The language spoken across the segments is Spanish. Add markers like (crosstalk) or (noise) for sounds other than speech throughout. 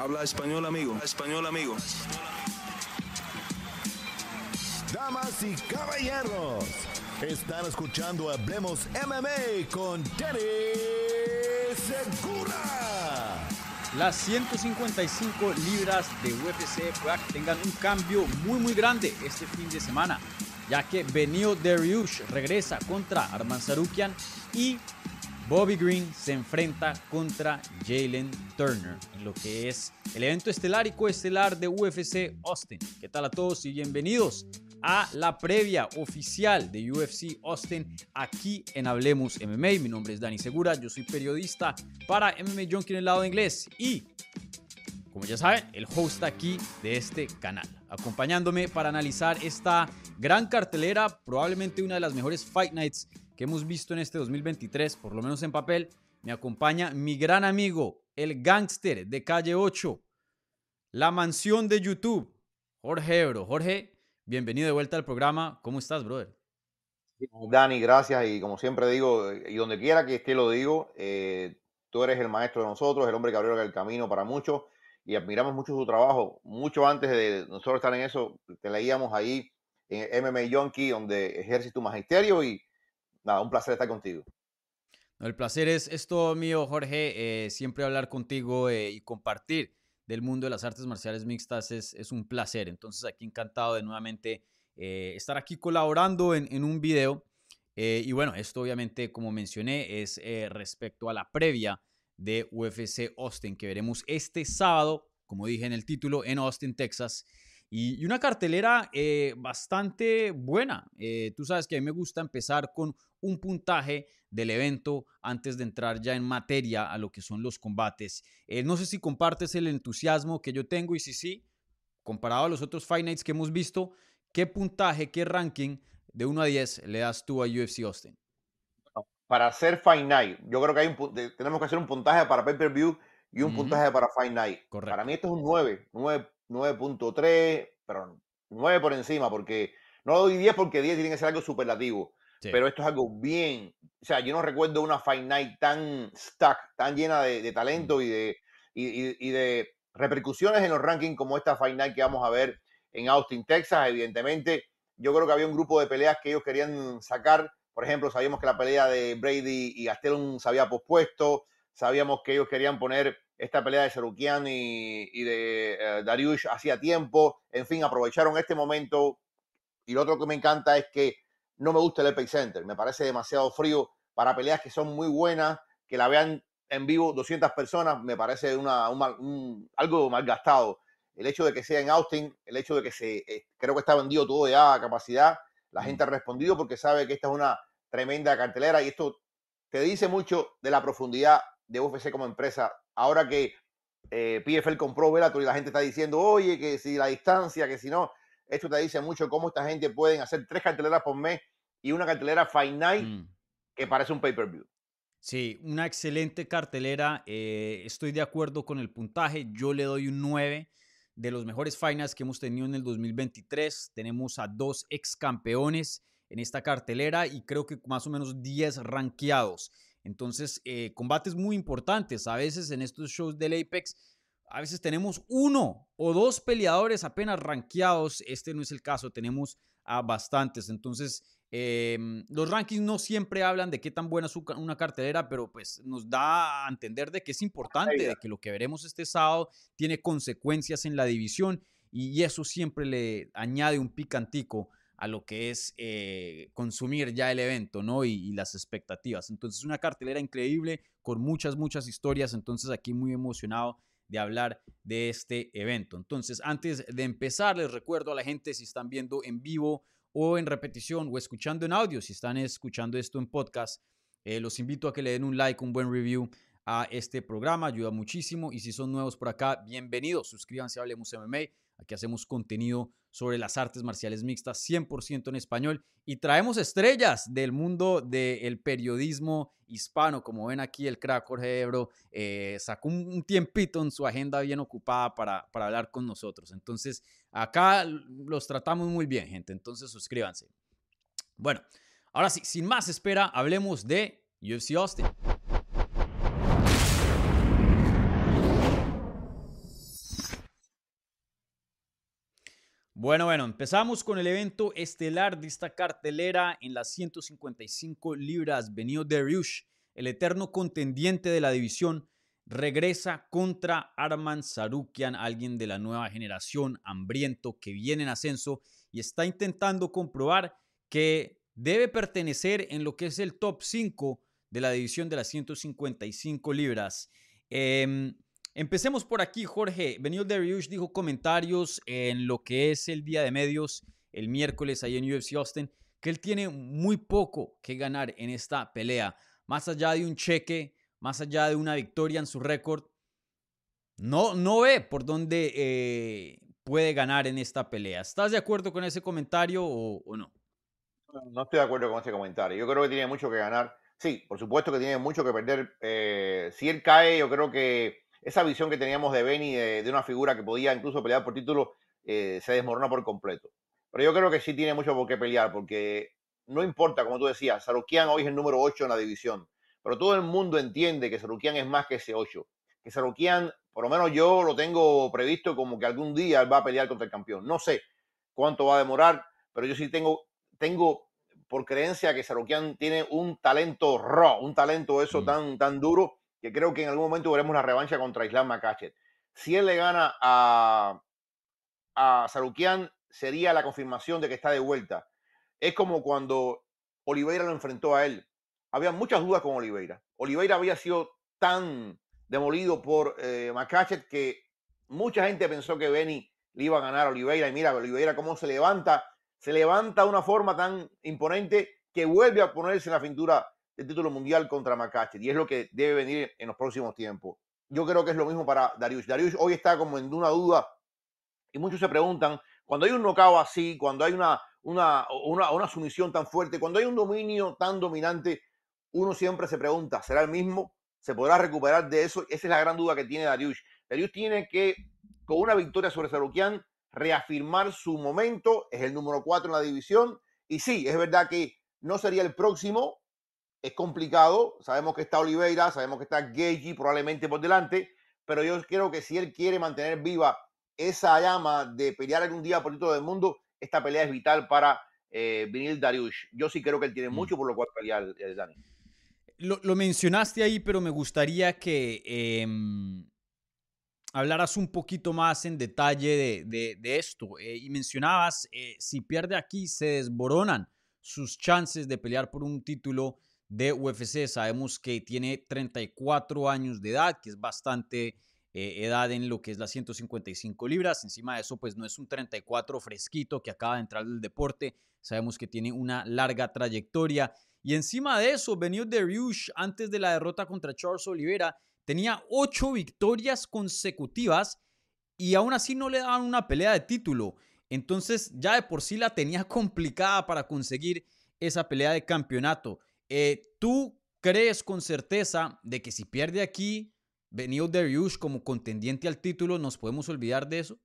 Habla español, amigo. Español, amigo. Damas y caballeros, están escuchando Hablemos MMA con Danny Segura. Las 155 libras de UFC que tengan un cambio muy muy grande este fin de semana, ya que Benio Dariush regresa contra Arman Sarukian y Bobby Green se enfrenta contra Jalen Turner en lo que es el evento estelar y coestelar de UFC Austin. ¿Qué tal a todos y bienvenidos a la previa oficial de UFC Austin aquí en Hablemos MMA? Mi nombre es Dani Segura, yo soy periodista para MMA Junkie en el lado inglés y como ya saben, el host aquí de este canal, acompañándome para analizar esta gran cartelera, probablemente una de las mejores Fight Nights que hemos visto en este 2023, por lo menos en papel, me acompaña mi gran amigo, el gángster de calle 8, la mansión de YouTube, Jorge Ebro. Jorge, bienvenido de vuelta al programa. ¿Cómo estás, brother? Dani, gracias. Y como siempre digo, y donde quiera que esté lo digo, eh, tú eres el maestro de nosotros, el hombre que abrió el camino para muchos y admiramos mucho su trabajo. Mucho antes de nosotros estar en eso, te leíamos ahí en MMA Junkie, donde ejerces tu magisterio y nada, un placer estar contigo. el placer es, es, todo mío, Jorge. Eh, siempre hablar contigo eh, y compartir del mundo de las artes marciales mixtas es, es un placer. Entonces, aquí encantado de nuevamente eh, estar aquí colaborando en, en un video. y bueno, esto obviamente, como mencioné, es respecto a la previa de UFC Austin que veremos este sábado, como dije en el título, en Austin, Texas. Y, una cartelera bastante buena. tú sabes que a mí me gusta empezar con un puntaje del evento antes de entrar ya en materia a lo que son los combates. Eh, no sé si compartes el entusiasmo que yo tengo y si sí, comparado a los otros Fight Nights que hemos visto, ¿qué puntaje, qué ranking de 1 a 10 le das tú a UFC Austin? Para hacer Fight Night, yo creo que hay un, tenemos que hacer un puntaje para pay-per-view y un puntaje para Fight Night. Para mí esto es un 9, 9.3, pero 9 por encima, porque no lo doy 10 porque 10 tiene que ser algo superlativo. Pero esto es algo bien. O sea, yo no recuerdo una Fight Night tan stuck, tan llena de, talento y de, y, de repercusiones en los rankings como esta Fight Night que vamos a ver en Austin, Texas. Evidentemente, yo creo que había un grupo de peleas que ellos querían sacar. Por ejemplo, sabíamos que la pelea de Brady y Gastelum se había pospuesto. Sabíamos que ellos querían poner esta pelea de Serukian y, de eh, Dariush hacía tiempo. En fin, aprovecharon este momento. Y lo otro que me encanta es que no me gusta el Epic Center. Me parece demasiado frío para peleas que son muy buenas, que la vean en vivo 200 personas, me parece una, algo mal gastado. El hecho de que sea en Austin, el hecho de que se, eh, creo que está vendido todo ya a capacidad, la gente ha respondido porque sabe que esta es una tremenda cartelera y esto te dice mucho de la profundidad de UFC como empresa. Ahora que eh, PFL compró Bellator y la gente está diciendo, oye, que si la distancia, que si no, esto te dice mucho cómo esta gente pueden hacer tres carteleras por mes y una cartelera Night mm. que parece un pay-per-view. Sí, una excelente cartelera. Eh, estoy de acuerdo con el puntaje. Yo le doy un 9 de los mejores finals que hemos tenido en el 2023. Tenemos a dos ex campeones en esta cartelera y creo que más o menos 10 rankeados. Entonces, eh, combates muy importantes. A veces en estos shows del Apex, a veces tenemos uno o dos peleadores apenas rankeados. Este no es el caso, tenemos a bastantes. Entonces, Em, los rankings no siempre hablan de qué tan buena es una cartelera, pero pues nos da a entender de que es importante, de que lo que veremos este sábado tiene consecuencias en la división y eso siempre le añade un picantico a lo que es eh, consumir ya el evento, ¿no? Y, y, las expectativas. Entonces, una cartelera increíble con muchas, muchas historias. Entonces, aquí muy emocionado de hablar de este evento. Entonces, antes de empezar, les recuerdo a la gente si están viendo en vivo o en repetición o escuchando en audio, si están escuchando esto en podcast, eh, los invito a que le den un like, un buen review a este programa, ayuda muchísimo. Y si son nuevos por acá, bienvenidos. Suscríbanse a Hablemos MMA. Aquí hacemos contenido sobre las artes marciales mixtas 100% en español y traemos estrellas del mundo del periodismo hispano. Como ven aquí, el crack Jorge Ebro eh, sacó un, tiempito en su agenda bien ocupada para, para hablar con nosotros. Entonces, acá los tratamos muy bien, gente. Entonces, suscríbanse. Bueno, ahora sí, sin más espera, hablemos de UFC Austin. Bueno, bueno, empezamos con el evento estelar de esta cartelera en las 155 libras. Benio Dariush, el eterno contendiente de la división, regresa contra Arman Sarukian, alguien de la nueva generación, hambriento, que viene en ascenso y está intentando comprobar que debe pertenecer en lo que es el top 5 de la división de las 155 libras. Em, Empecemos por aquí, Jorge. Benil Dariush dijo comentarios en lo que es el día de medios el miércoles ahí en UFC Austin, que él tiene muy poco que ganar en esta pelea. Más allá de un cheque, más allá de una victoria en su récord, no, no ve por dónde eh, puede ganar en esta pelea. ¿Estás de acuerdo con ese comentario o, no? No estoy de acuerdo con ese comentario. Yo creo que tiene mucho que ganar. Sí, por supuesto que tiene mucho que perder. Eh, si él cae, yo creo que esa visión que teníamos de Benny, de, una figura que podía incluso pelear por título, eh, se desmorona por completo. Pero yo creo que sí tiene mucho por qué pelear, porque no importa, como tú decías, Sarukian hoy es el número 8 en la división, pero todo el mundo entiende que Sarukian es más que ese 8. Que Sarukian, por lo menos yo lo tengo previsto como que algún día va a pelear contra el campeón. No sé cuánto va a demorar, pero yo sí tengo, tengo por creencia que Sarukian tiene un talento raw, un talento eso mm. tan, tan duro que creo que en algún momento veremos la revancha contra Islam Makhachev. Si él le gana a, a sería la confirmación de que está de vuelta. Es como cuando Oliveira lo enfrentó a él. Había muchas dudas con Oliveira. Oliveira había sido tan demolido por eh, que mucha gente pensó que Benny le iba a ganar a Oliveira. Y mira, Oliveira cómo se levanta. Se levanta de una forma tan imponente que vuelve a ponerse en la cintura el título mundial contra Makachev y es lo que debe venir en los próximos tiempos. Yo creo que es lo mismo para Darius. Darius hoy está como en una duda y muchos se preguntan, cuando hay un knockout así, cuando hay una, una, una, una sumisión tan fuerte, cuando hay un dominio tan dominante, uno siempre se pregunta, ¿será el mismo? ¿Se podrá recuperar de eso? Esa es la gran duda que tiene Darius. Darius tiene que, con una victoria sobre Sarukian, reafirmar su momento, es el número 4 en la división, y sí, es verdad que no sería el próximo, es complicado. Sabemos que está Oliveira, sabemos que está Gagey probablemente por delante, pero yo creo que si él quiere mantener viva esa llama de pelear algún día por el título del mundo, esta pelea es vital para eh, Vinil Dariush. Yo sí creo que él tiene mm. mucho por lo cual pelear, eh, Dani. Lo, mencionaste ahí, pero me gustaría que em, hablaras un poquito más en detalle de, esto. Eh, y mencionabas, eh, si pierde aquí, se desboronan sus chances de pelear por un título de UFC. Sabemos que tiene 34 años de edad, que es bastante eh, edad en lo que es las 155 libras. Encima de eso, pues no es un 34 fresquito que acaba de entrar del deporte. Sabemos que tiene una larga trayectoria. Y encima de eso, de Dariush, antes de la derrota contra Charles Oliveira, tenía ocho victorias consecutivas y aún así no le daban una pelea de título. Entonces ya de por sí la tenía complicada para conseguir esa pelea de campeonato. Eh, ¿Tú crees con certeza de que si pierde aquí Benio Dariush como contendiente al título, nos podemos olvidar de eso?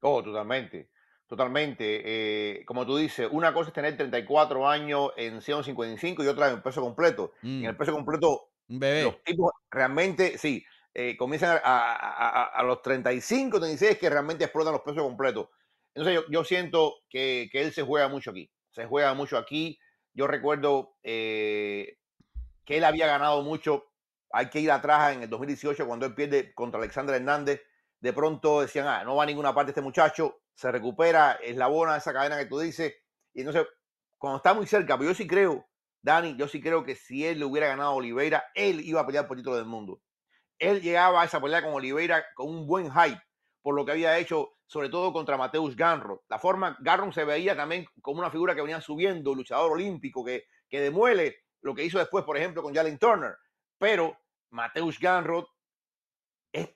Oh, totalmente. Totalmente. Eh, como tú dices, una cosa es tener 34 años en 155 y otra en peso completo. En el mm. peso completo, los tipos realmente, sí, eh, comienzan a, los 35, 36 que realmente explotan los pesos completos. Entonces yo, yo siento que, que, él se juega mucho aquí. Se juega mucho aquí. Yo recuerdo eh, que él había ganado mucho. Hay que ir atrás en el 2018 cuando él pierde contra Alexander Hernández. De pronto decían, ah, no va a ninguna parte este muchacho, se recupera, es la bona esa cadena que tú dices. Y entonces, cuando está muy cerca, pero yo sí creo, Dani, yo sí creo que si él le hubiera ganado a Oliveira, él iba a pelear por el título del mundo. Él llegaba a esa pelea con Oliveira con un buen hype por lo que había hecho, sobre todo contra Mateus Ganro. La forma, Garro se veía también como una figura que venía subiendo, luchador olímpico, que, que demuele lo que hizo después, por ejemplo, con Jalen Turner. Pero Mateus Ganro es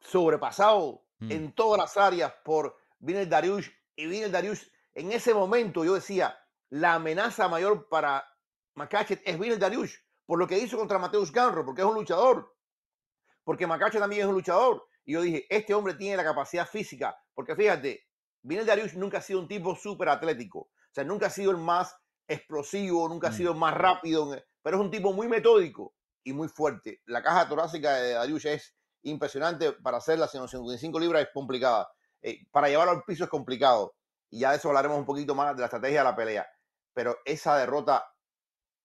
sobrepasado mm. en todas las áreas por Vinel Dariush. Y Vinel Dariush, en ese momento yo decía, la amenaza mayor para Makachet es Vinel Dariush, por lo que hizo contra Mateus Ganro, porque es un luchador. Porque Makachet también es un luchador. Y yo dije, este hombre tiene la capacidad física, porque fíjate, Vinel Darius nunca ha sido un tipo súper atlético, o sea, nunca ha sido el más explosivo, nunca ha mm. sido el más rápido, pero es un tipo muy metódico y muy fuerte. La caja torácica de Darius es impresionante para hacer las 155 libras, es complicada. eh, para llevarlo al piso es complicado. Y ya de eso hablaremos un poquito más de la estrategia de la pelea. Pero esa derrota,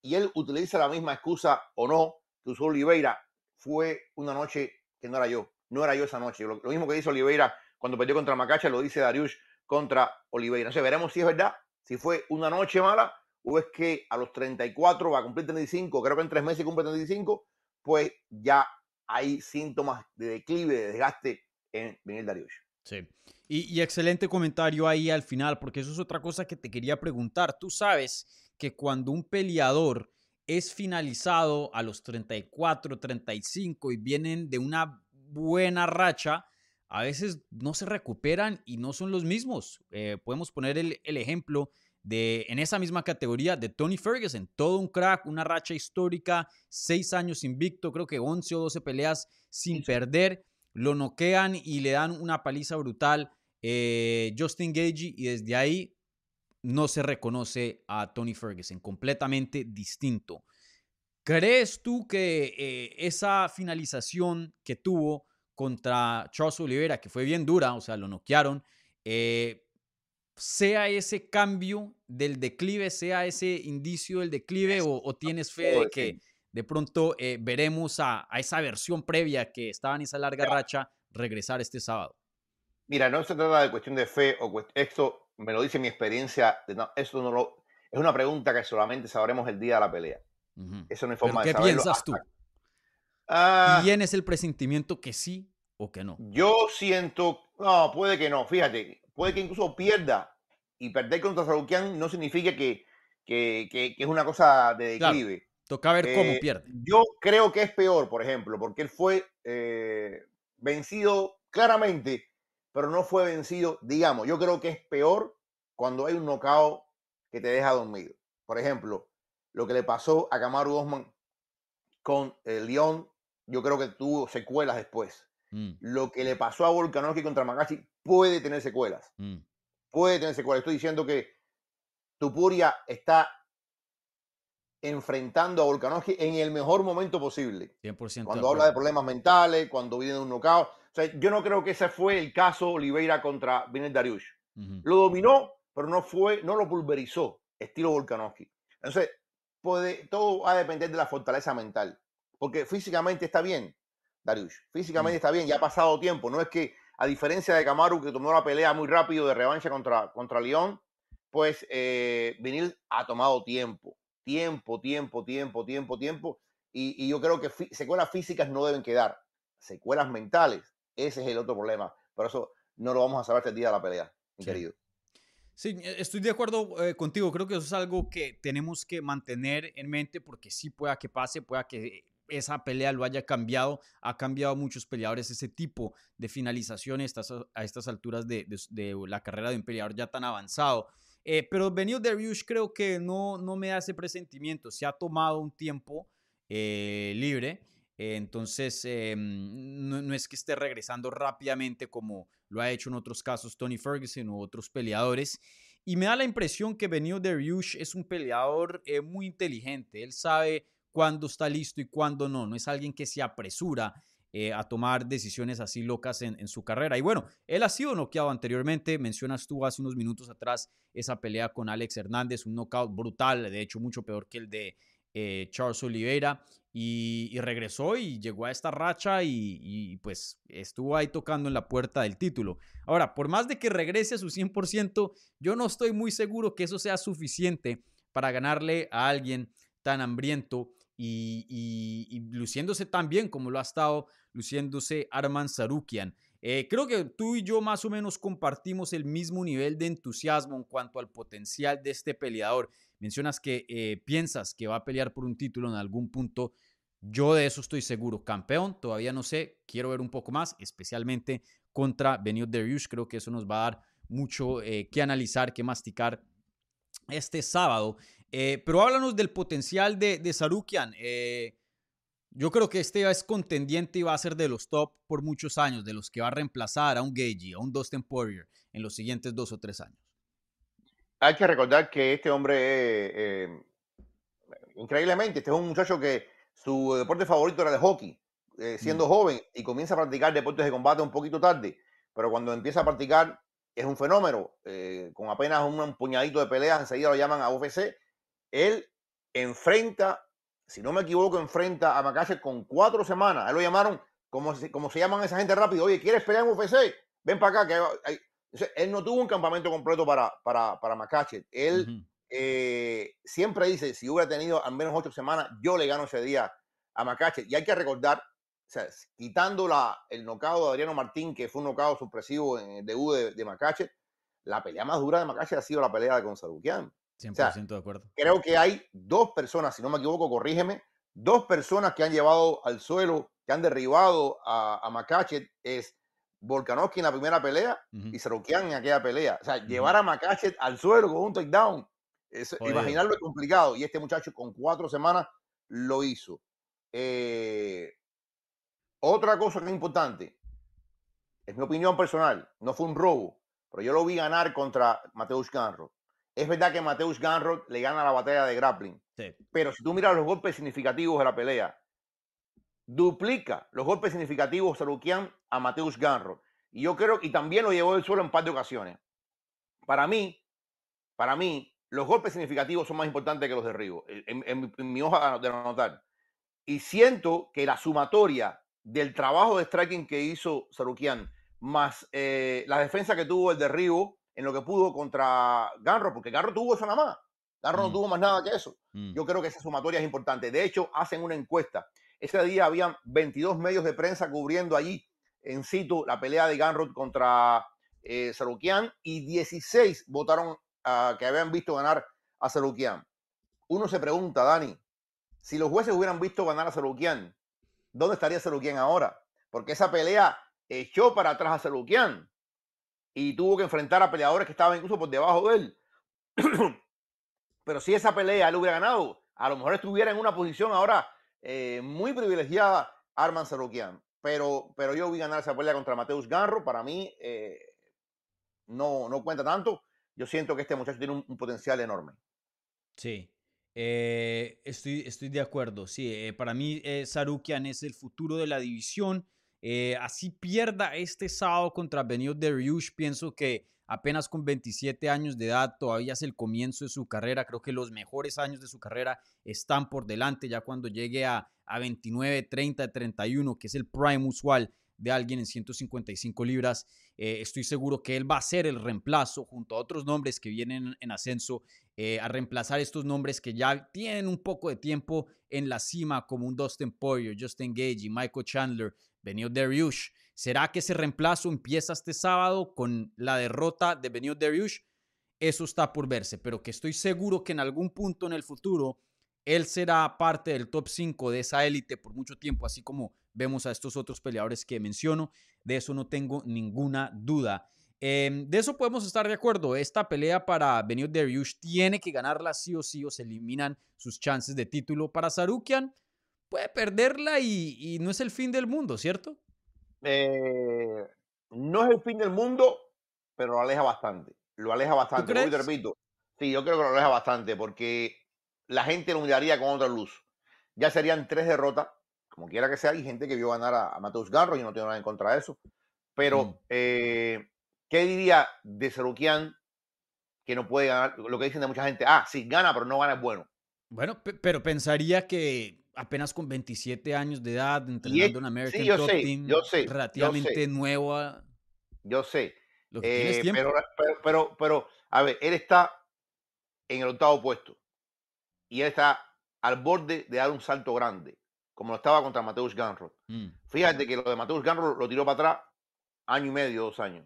y él utiliza la misma excusa o no que usó Oliveira, fue una noche que no era yo. No era yo esa noche. Lo, mismo que dice Oliveira cuando perdió contra Macacha, lo dice Darius contra Oliveira. No veremos si es verdad, si fue una noche mala o es que a los 34 va a cumplir 35, creo que en tres meses cumple 35, pues ya hay síntomas de declive, de desgaste en Miguel Darius. Sí. Y, excelente comentario ahí al final, porque eso es otra cosa que te quería preguntar. Tú sabes que cuando un peleador es finalizado a los 34, 35 y vienen de una buena racha, a veces no se recuperan y no son los mismos. Eh, podemos poner el, ejemplo de, en esa misma categoría, de Tony Ferguson, todo un crack, una racha histórica, seis años invicto, creo que 11 o 12 peleas sin perder, lo noquean y le dan una paliza brutal. Eh, Justin Gagey y desde ahí no se reconoce a Tony Ferguson, completamente distinto. ¿Crees tú que eh, esa finalización que tuvo contra Charles Oliveira, que fue bien dura, o sea, lo noquearon, eh, sea ese cambio del declive, sea ese indicio del declive, o, tienes fe de que de pronto eh, veremos a, esa versión previa que estaba en esa larga racha regresar este sábado? Mira, no se trata de cuestión de fe o esto me lo dice mi experiencia, no, esto no lo, es una pregunta que solamente sabremos el día de la pelea. Eso no es forma ¿Qué piensas tú? Ah. ¿Quién es el presentimiento que sí o que no? Yo siento, no, puede que no, fíjate, puede que incluso pierda y perder contra Sarukian no significa que, que, es una cosa de declive. toca ver cómo eh, pierde. Yo creo que es peor, por ejemplo, porque él fue eh, vencido claramente, pero no fue vencido, digamos, yo creo que es peor cuando hay un knockout que te deja dormido. Por ejemplo, lo que le pasó a Kamaru Osman con el León, yo creo que tuvo secuelas después. Mm. Lo que le pasó a Volkanovski contra Magashi puede tener secuelas. Mm. Puede tener secuelas. Estoy diciendo que Tupuria está enfrentando a Volkanovski en el mejor momento posible. 100% cuando habla de problemas mentales, cuando viene de un knockout. O sea, yo no creo que ese fue el caso Oliveira contra Vinet Dariush. Lo dominó, pero no fue, no lo pulverizó, estilo Volkanovski. Entonces, puede, todo va a depender de la fortaleza mental. Porque físicamente está bien, Darius. Físicamente mm. está bien, ya ha pasado tiempo. No es que, a diferencia de Camaru, que tomó la pelea muy rápido de revancha contra, contra León, pues eh, Vinil ha tomado tiempo. Tiempo, tiempo, tiempo, tiempo, tiempo. Y, yo creo que secuelas físicas no deben quedar. Secuelas mentales, ese es el otro problema. Por eso no lo vamos a saber hasta el día de la pelea, mi querido. Sí, e, estoy de acuerdo eh, contigo. Creo que eso es algo que tenemos que mantener en mente porque sí pueda que pase, pueda que esa pelea lo haya cambiado. Ha cambiado muchos peleadores ese tipo de finalización a estas, alturas de, la carrera de un peleador ya tan avanzado. Eh, pero Benio Dariush creo que no, no me hace presentimiento. Se ha tomado un tiempo eh, libre. Entonces, no, no, es que esté regresando rápidamente como lo ha hecho en otros casos Tony Ferguson u otros peleadores. Y me da la impresión que Benio Dariush es un peleador eh, muy inteligente. Él sabe cuándo está listo y cuándo no. No es alguien que se apresura eh, a tomar decisiones así locas en, en, su carrera. Y bueno, él ha sido noqueado anteriormente. Mencionas tú hace unos minutos atrás esa pelea con Alex Hernández, un knockout brutal, de hecho mucho peor que el de eh, Charles Oliveira y, regresó y llegó a esta racha y, pues estuvo ahí tocando en la puerta del título. Ahora, por más de que regrese a su 100%, yo no estoy muy seguro que eso sea suficiente para ganarle a alguien tan hambriento y, luciéndose tan bien como lo ha estado luciéndose Arman Sarukian. Eh, creo que tú y yo más o menos compartimos el mismo nivel de entusiasmo en cuanto al potencial de este peleador. Mencionas que eh, piensas que va a pelear por un título en algún punto. Yo de eso estoy seguro. Campeón, todavía no sé. Quiero ver un poco más, especialmente contra Benio Dariush. Creo que eso nos va a dar mucho eh, que analizar, que masticar este sábado. Pero háblanos del potencial de, de Sarukian. Yo creo que este es contendiente y va a ser de los top por muchos años, de los que va a reemplazar a un Gagey, a un Dustin Poirier en los siguientes dos o tres años hay que recordar que este hombre, eh, increíblemente, este es un muchacho que su deporte favorito era el hockey, eh, siendo mm. joven y comienza a practicar deportes de combate un poquito tarde. pero cuando empieza a practicar es un fenómeno. Eh, con apenas un, puñadito de peleas, enseguida lo llaman a UFC. Él enfrenta, si no me equivoco, enfrenta a Makachev con cuatro semanas. Él lo llamaron, como, como se llaman esa gente rápido, oye, ¿quieres pelear en UFC? Ven para acá. Que él no tuvo un campamento completo para, para, para. Él eh, siempre dice, si hubiera tenido al menos ocho semanas, yo le gano ese día a. Y hay que recordar o sea, quitando la, el nocao de Adriano Martín, que fue un nocao supresivo en el debut de, de la pelea más dura de Macache ha sido la pelea de Gonzaluquian. 100% de acuerdo. Creo que hay dos personas, si no me equivoco, corrígeme, dos personas que han llevado al suelo, que han derribado a, a es Volkanovski en la primera pelea y Sarukian en aquella pelea. O sea, llevar a Macachet al suelo con un takedown, imaginarlo es complicado. Y este muchacho con cuatro semanas lo hizo. Eh, otra cosa que es importante, es mi opinión personal, no fue un robo, pero yo lo vi ganar contra Mateus Ganrod. Es verdad que Mateus Ganrod le gana la batalla de grappling, pero si tú miras los golpes significativos de la pelea, duplica los golpes significativos Sarukian a Mateus Ganrod. Y yo creo que también lo llevó del suelo en un par de ocasiones. Para mí, para mí, los golpes significativos son más importantes que los derribos, en, en mi hoja de anotar. Y siento que la sumatoria del trabajo de striking que hizo Sarukian, más eh, la defensa que tuvo el derribo en lo que pudo contra Garro, porque Garro tuvo eso nada más. Garro no mm. tuvo más nada que eso. Mm. Yo creo que esa sumatoria es importante. De hecho, hacen una encuesta. Ese día habían 22 medios de prensa cubriendo allí en situ la pelea de Garro contra eh, Sarukian y 16 votaron que habían visto ganar a Sarukian. Uno se pregunta, Dani, si los jueces hubieran visto ganar a Sarukian, ¿dónde estaría Serukian ahora? Porque esa pelea echó para atrás a Serukian y tuvo que enfrentar a peleadores que estaban incluso por debajo de él. (clears throat) Pero si esa pelea él hubiera ganado, a lo mejor estuviera en una posición ahora eh, muy privilegiada Arman Serukian. Pero, pero yo vi ganar esa pelea contra Mateus Garro. Para mí eh, no, no cuenta tanto. Yo siento que este muchacho tiene un potencial enorme. Sí, eh, estoy, estoy de acuerdo, sí. Para mí, Sarukian es el futuro de la división. Así pierda este sábado contra Benio Dariush, pienso que apenas con 27 años de edad, todavía es el comienzo de su carrera. Creo que los mejores años de su carrera están por delante, ya cuando llegue a, a 29, 30, 31, que es el prime usual de alguien en 155 libras. estoy seguro que él va a ser el reemplazo junto a otros nombres que vienen en ascenso eh, a reemplazar estos nombres que ya tienen un poco de tiempo en la cima, como un Dustin Poirier, Justin Gage, Michael Chandler, Benio Dariush. ¿Será que ese reemplazo empieza este sábado con la derrota de Benio Dariush? Eso está por verse, pero que estoy seguro que en algún punto en el futuro él será parte del top 5 de esa élite por mucho tiempo, así como vemos a estos otros peleadores que menciono. De eso no tengo ninguna duda. Em, de eso podemos estar de acuerdo. Esta pelea para Benio Dariush tiene que ganarla sí o sí o se eliminan sus chances de título. Para Sarukian puede perderla y, no es el fin del mundo, ¿cierto? Eh, no es el fin del mundo, pero lo aleja bastante. Lo aleja bastante. ¿Tú te repito. Sí, yo creo que lo aleja bastante porque la gente lo miraría con otra luz. Ya serían tres derrotas, como quiera que sea. Hay gente que vio ganar a, a Mateus Garro, yo no tengo nada en contra de eso. Pero eh, ¿Qué diría de Sarukian que no puede ganar? Lo que dicen de mucha gente, ah, sí, gana, pero no gana es bueno. Bueno, pero pensaría que apenas con 27 años de edad, entrenando en American sí, Top Team, yo sé, relativamente nueva. Yo sé. Eh, pero, pero, pero, a ver, él está en el octavo puesto y él está al borde de dar un salto grande, como lo estaba contra Mateus Ganrod. Mm. Fíjate que lo de Mateus Ganrod lo tiró para atrás año y medio, dos años.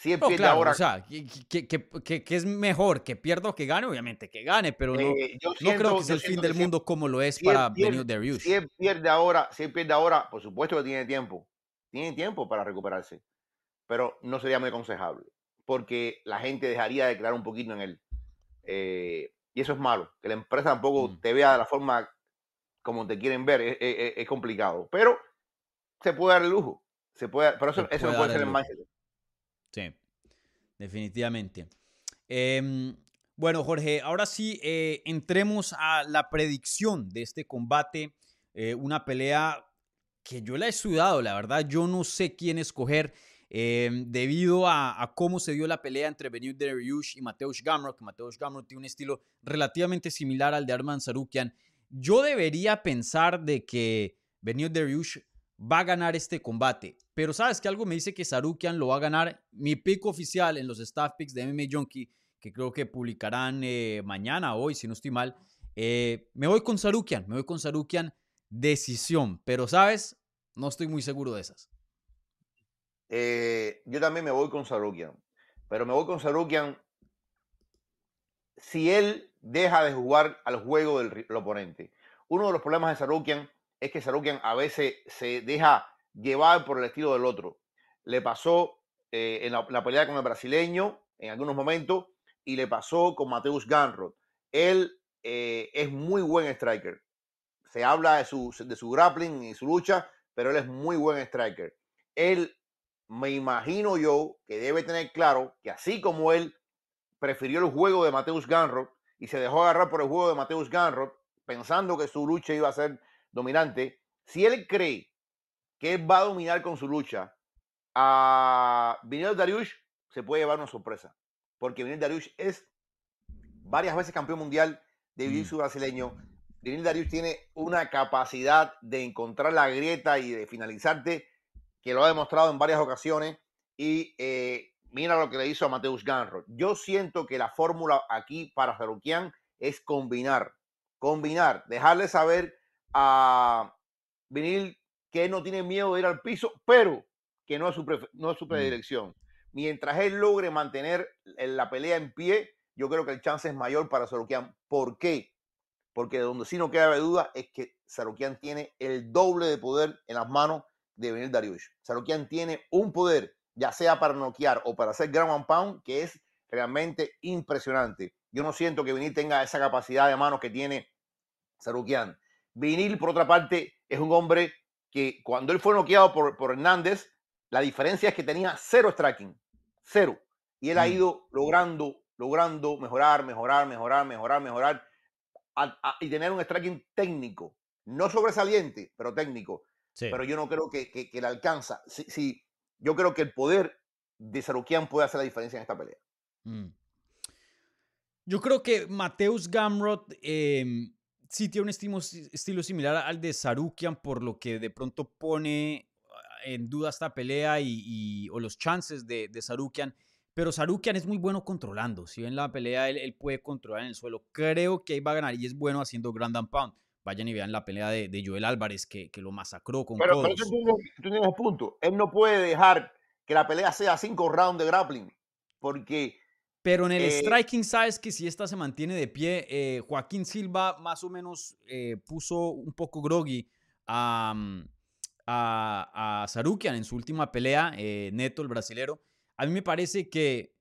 Si ahora. O sea, que, es mejor que pierda o que gane, obviamente que gane, pero no, eh, no creo que sea el fin del mundo como lo es para Benio Darius. Si él pierde ahora, si él pierde ahora, por supuesto que tiene tiempo. Tiene tiempo para recuperarse. Pero no sería muy aconsejable. Porque la gente dejaría de crear un poquito en él. Eh, y eso es malo. Que la empresa tampoco mm. te vea de la forma como te quieren ver. Es, complicado. Pero se puede dar el lujo. Se puede, pero eso, eso no puede ser en Manchester. Sí, definitivamente. Em, bueno, Jorge, ahora sí, eh, entremos a la predicción de este combate. Eh, una pelea que yo la he sudado, la verdad, yo no sé quién escoger. Em, debido a, cómo se dio la pelea entre Benil Dariush y Mateusz Gamrot, Mateusz Gamrot tiene un estilo relativamente similar al de Arman Sarukian, yo debería pensar de que Benil Dariush va a ganar este combate. Pero sabes que algo me dice que Sarukian lo va a ganar. Mi pick oficial en los staff picks de MMA Junkie, que creo que publicarán eh, mañana hoy, si no estoy mal, eh, me voy con Sarukian, me voy con Sarukian decisión. Pero sabes, no estoy muy seguro de esas. Eh, yo también me voy con Sarukian, pero me voy con Sarukian si él deja de jugar al juego del, oponente. Uno de los problemas de Sarukian es que Sarukian a veces se deja llevar por el estilo del otro. Le pasó eh, en la, pelea con el brasileño en algunos momentos y le pasó con Mateus Ganrod. Él eh, es muy buen striker. Se habla de su, de su grappling y su lucha, pero él es muy buen striker. Él me imagino yo que debe tener claro que así como él prefirió el juego de Mateus Ganrod y se dejó agarrar por el juego de Mateus Ganrod, pensando que su lucha iba a ser dominante, si él cree que él va a dominar con su lucha a Vinil Dariush, se puede llevar una sorpresa. Porque Vinil Dariush es varias veces campeón mundial de mm. brasileño. Vinil Dariush tiene una capacidad de encontrar la grieta y de finalizarte que lo ha demostrado en varias ocasiones. Y eh, mira lo que le hizo a Mateus Ganro. Yo siento que la fórmula aquí para Sarukian es combinar, combinar, dejarle saber a Vinil que no tiene miedo de ir al piso, pero que no es su, no es su mm. predilección. Mientras él logre mantener la pelea en pie, yo creo que el chance es mayor para Sarukian. ¿Por qué? Porque de donde sí no queda duda es que Sarukian tiene el doble de poder en las manos de venir Dariush. Sarukian tiene un poder, ya sea para noquear o para hacer ground and pound, que es realmente impresionante. Yo no siento que Vinil tenga esa capacidad de manos que tiene Sarukian. Vinil, por otra parte, es un hombre que cuando él fue noqueado por, por Hernández, la diferencia es que tenía cero striking, cero. Y él ha mm. ido logrando, logrando mejorar, mejorar, mejorar, mejorar, mejorar y tener un striking técnico, no sobresaliente, pero técnico. Pero yo no creo que, que, le alcanza. Sí, yo creo que el poder de Sarukian puede hacer la diferencia en esta pelea. Mm. Yo creo que Mateus Gamrot em, sí tiene un estilo, estilo, similar al de Sarukian, por lo que de pronto pone ah, en duda esta pelea y, o los chances de, de, Sarukian. Pero Sarukian es muy bueno controlando. Si en la pelea él, él, puede controlar en el suelo, creo que ahí va a ganar y es bueno haciendo Grand and Pound. Vayan y vean la pelea de, Joel Álvarez que, que, lo masacró con Pero, pero tú, tienes un punto. Él no puede dejar que la pelea sea cinco rounds de grappling. Porque. Pero en el eh, striking, sabes que si esta se mantiene de pie, eh, Joaquín Silva más o menos eh, puso un poco groggy a, mm, a, a, Sarukian en su última pelea, Neto, el brasilero. A mí me parece que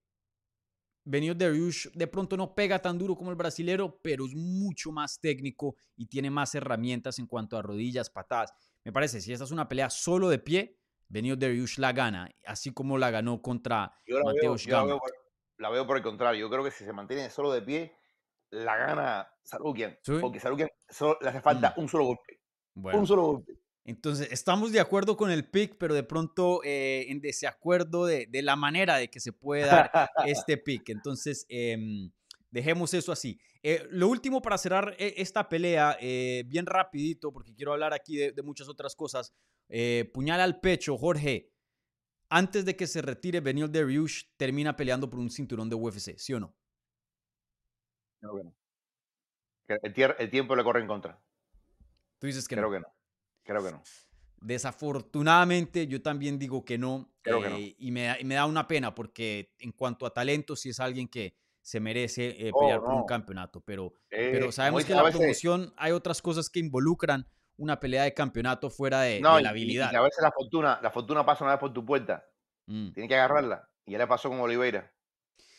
Benio Dariush de pronto no pega tan duro como el brasilero, pero es mucho más técnico y tiene más herramientas en cuanto a rodillas, patadas. Me parece, si esta es una pelea solo de pie, Benio Dariush la gana, así como la ganó contra Mateusz la, la veo, por el contrario. Yo creo que si se mantiene solo de pie, la gana Sarukian. Porque Sarukian le hace falta mm. un solo golpe. Un solo golpe. Entonces, estamos de acuerdo con el pick, pero de pronto eh, en desacuerdo de, de, la manera de que se puede dar (laughs) este pick. Entonces, em, dejemos eso así. Eh, lo último para cerrar eh, esta pelea, bien rapidito, porque quiero hablar aquí de, muchas otras cosas. puñal al pecho, Jorge. Antes de que se retire, Benil Dariush termina peleando por un cinturón de UFC, ¿sí o no? No, bueno. El, el tiempo le corre en contra. Tú dices que Creo que no. Creo que no. Desafortunadamente, yo también digo que no. Eh, y, me, me, da una pena porque en cuanto a talento, sí es alguien que se merece eh, oh, pelear por un campeonato. Pero, pero sabemos que en la promoción hay otras cosas que involucran una pelea de campeonato fuera de, la habilidad. Y, a veces la fortuna, la fortuna pasa una vez por tu puerta. Mm. Tienes que agarrarla. Y ya le pasó con Oliveira.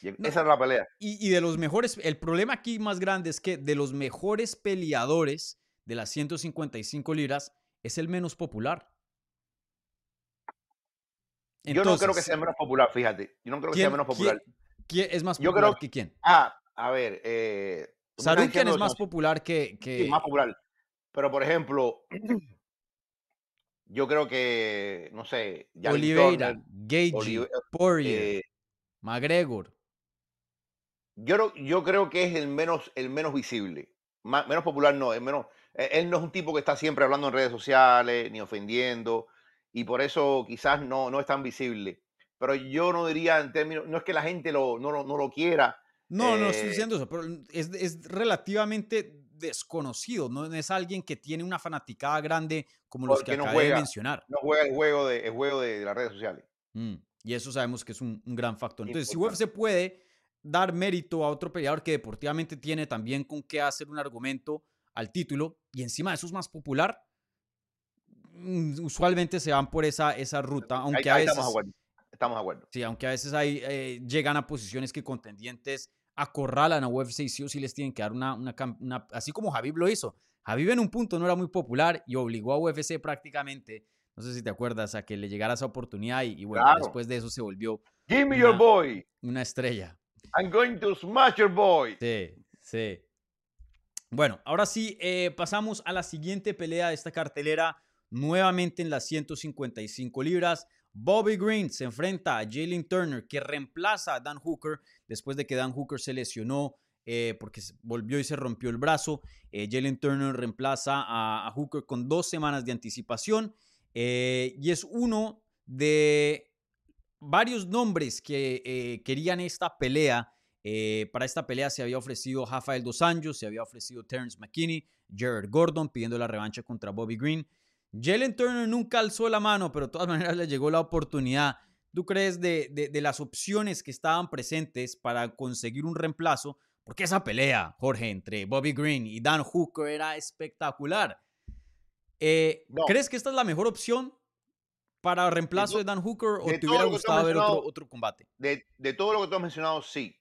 esa es la pelea. Y, y, de los mejores, el problema aquí más grande es que de los mejores peleadores de las 155 libras, es el menos popular. yo no creo que sea menos popular, fíjate. Yo no creo que sea menos popular. ¿quién, es más popular yo creo, que quién? Ah, a ver. Eh, Sarukian es más popular que, que... Sí, más popular. Pero, por ejemplo, (clears throat) Yo creo que, no sé, Oliveira, Gage, Poirier, eh, McGregor. Yo, yo creo que es el menos, el menos visible. menos popular no, el menos, él no es un tipo que está siempre hablando en redes sociales ni ofendiendo y por eso quizás no, no es tan visible. Pero yo no diría en términos, no es que la gente lo, no, lo quiera. No, no estoy eh diciendo eso, pero es, es, relativamente desconocido, no es alguien que tiene una fanaticada grande como los que acabé de mencionar. No juega el juego de, el juego de, las redes sociales. Mm, y eso sabemos que es un, un gran factor. Entonces, si UFC puede dar mérito a otro peleador que deportivamente tiene también con qué hacer un argumento al título y encima eso es más popular, mm, usualmente se van por esa, esa ruta, aunque a veces... Estamos de acuerdo. Sí, aunque a veces hay, eh, llegan a posiciones que contendientes acorralan a UFC y sí o sí les tienen que dar una, una, Así como Javib lo hizo. Javib en un punto no era muy popular y obligó a UFC prácticamente, no sé si te acuerdas, a que le llegara esa oportunidad y, bueno, después de eso se volvió... Give me your boy. Una estrella. I'm going to smash your boy. Sí, sí. Bueno, ahora sí, eh, pasamos a la siguiente pelea de esta cartelera, nuevamente en las 155 libras. Bobby Green se enfrenta a Jalen Turner, que reemplaza a Dan Hooker después de que Dan Hooker se lesionó eh, porque volvió y se rompió el brazo. Eh, Jalen Turner reemplaza a, Hooker con dos semanas de anticipación y es uno de varios nombres que querían esta pelea eh, para esta pelea se había ofrecido Rafael Dos Anjos, se había ofrecido Terence McKinney, Jared Gordon pidiendo la revancha contra Bobby Green. Jalen Turner nunca alzó la mano, pero de todas (laughs) maneras le llegó la oportunidad. ¿Tú crees de, de, las opciones que estaban presentes para conseguir un reemplazo? Porque esa pelea, Jorge, entre Bobby Green y Dan Hooker era espectacular. Eh, ¿Crees que esta es la mejor opción para reemplazo de, Dan Hooker o te hubiera gustado ver otro, otro combate? De, de, todo lo que tú has mencionado, sí.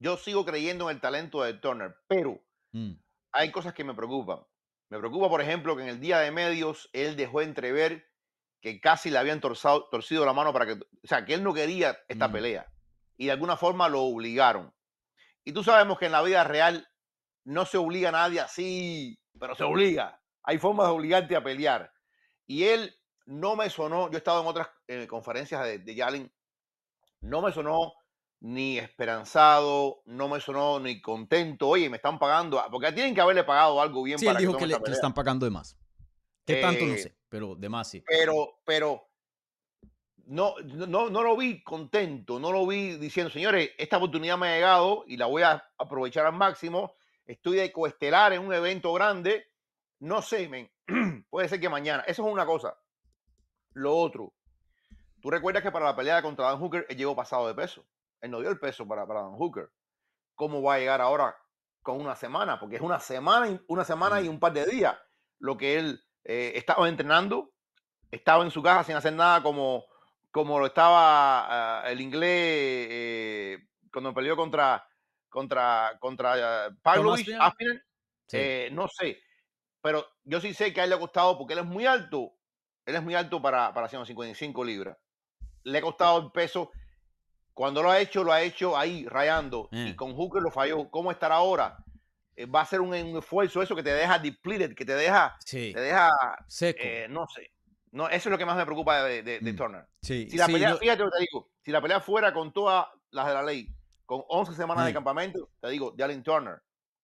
Yo sigo creyendo en el talento de Turner, pero mm. hay cosas que me preocupan. Me preocupa, por ejemplo, que en el día de medios él dejó entrever que casi le habían torcido la mano para que, o sea, que él no quería esta mm. pelea y de alguna forma lo obligaron. Y tú sabemos que en la vida real no se obliga a nadie así, pero se obliga. Hay formas de obligarte a pelear. Y él no me sonó, yo he estado en otras eh, conferencias de, de Yalin, no me sonó ni esperanzado, no me sonó ni contento. Oye, me están pagando, ah, porque tienen que haberle pagado algo bien sí, para él dijo que, le, están pagando de más. ¿Qué tanto? No eh, sé, pero de más sí. Pero, pero no, no, no lo vi contento, no lo vi diciendo, señores, esta oportunidad me ha llegado y la voy a aprovechar al máximo. Estoy de coestelar en un evento grande. No sé, men. (clears throat) puede ser que mañana. Eso es una cosa. Lo otro, tú recuerdas que para la pelea contra Dan Hooker él llegó pasado de peso. Él no dio el peso para, para Dan Hooker. ¿Cómo va a llegar ahora con una semana? Porque es una semana, una semana y un par de días lo que él eh, estaba entrenando, estaba en su casa sin hacer nada como, como lo estaba ah, el inglés eh, cuando peleó contra contra contra eh, no sé, pero yo sí sé que a él le ha costado porque él es muy alto, él es muy alto para, para 155 libras. Le ha costado el peso cuando lo ha hecho, lo ha hecho ahí, rayando. Y eh. con Hooker lo falló. ¿Cómo estará ahora? Eh, va a ser un, esfuerzo eso que te deja depleted, que te deja, te deja seco. Eh, no sé. No, eso es lo que más me preocupa de, de, mm. Turner. si la pelea, fíjate lo que te digo, si la pelea fuera con todas las de la ley, con 11 semanas de campamento, te digo, Jalen Turner.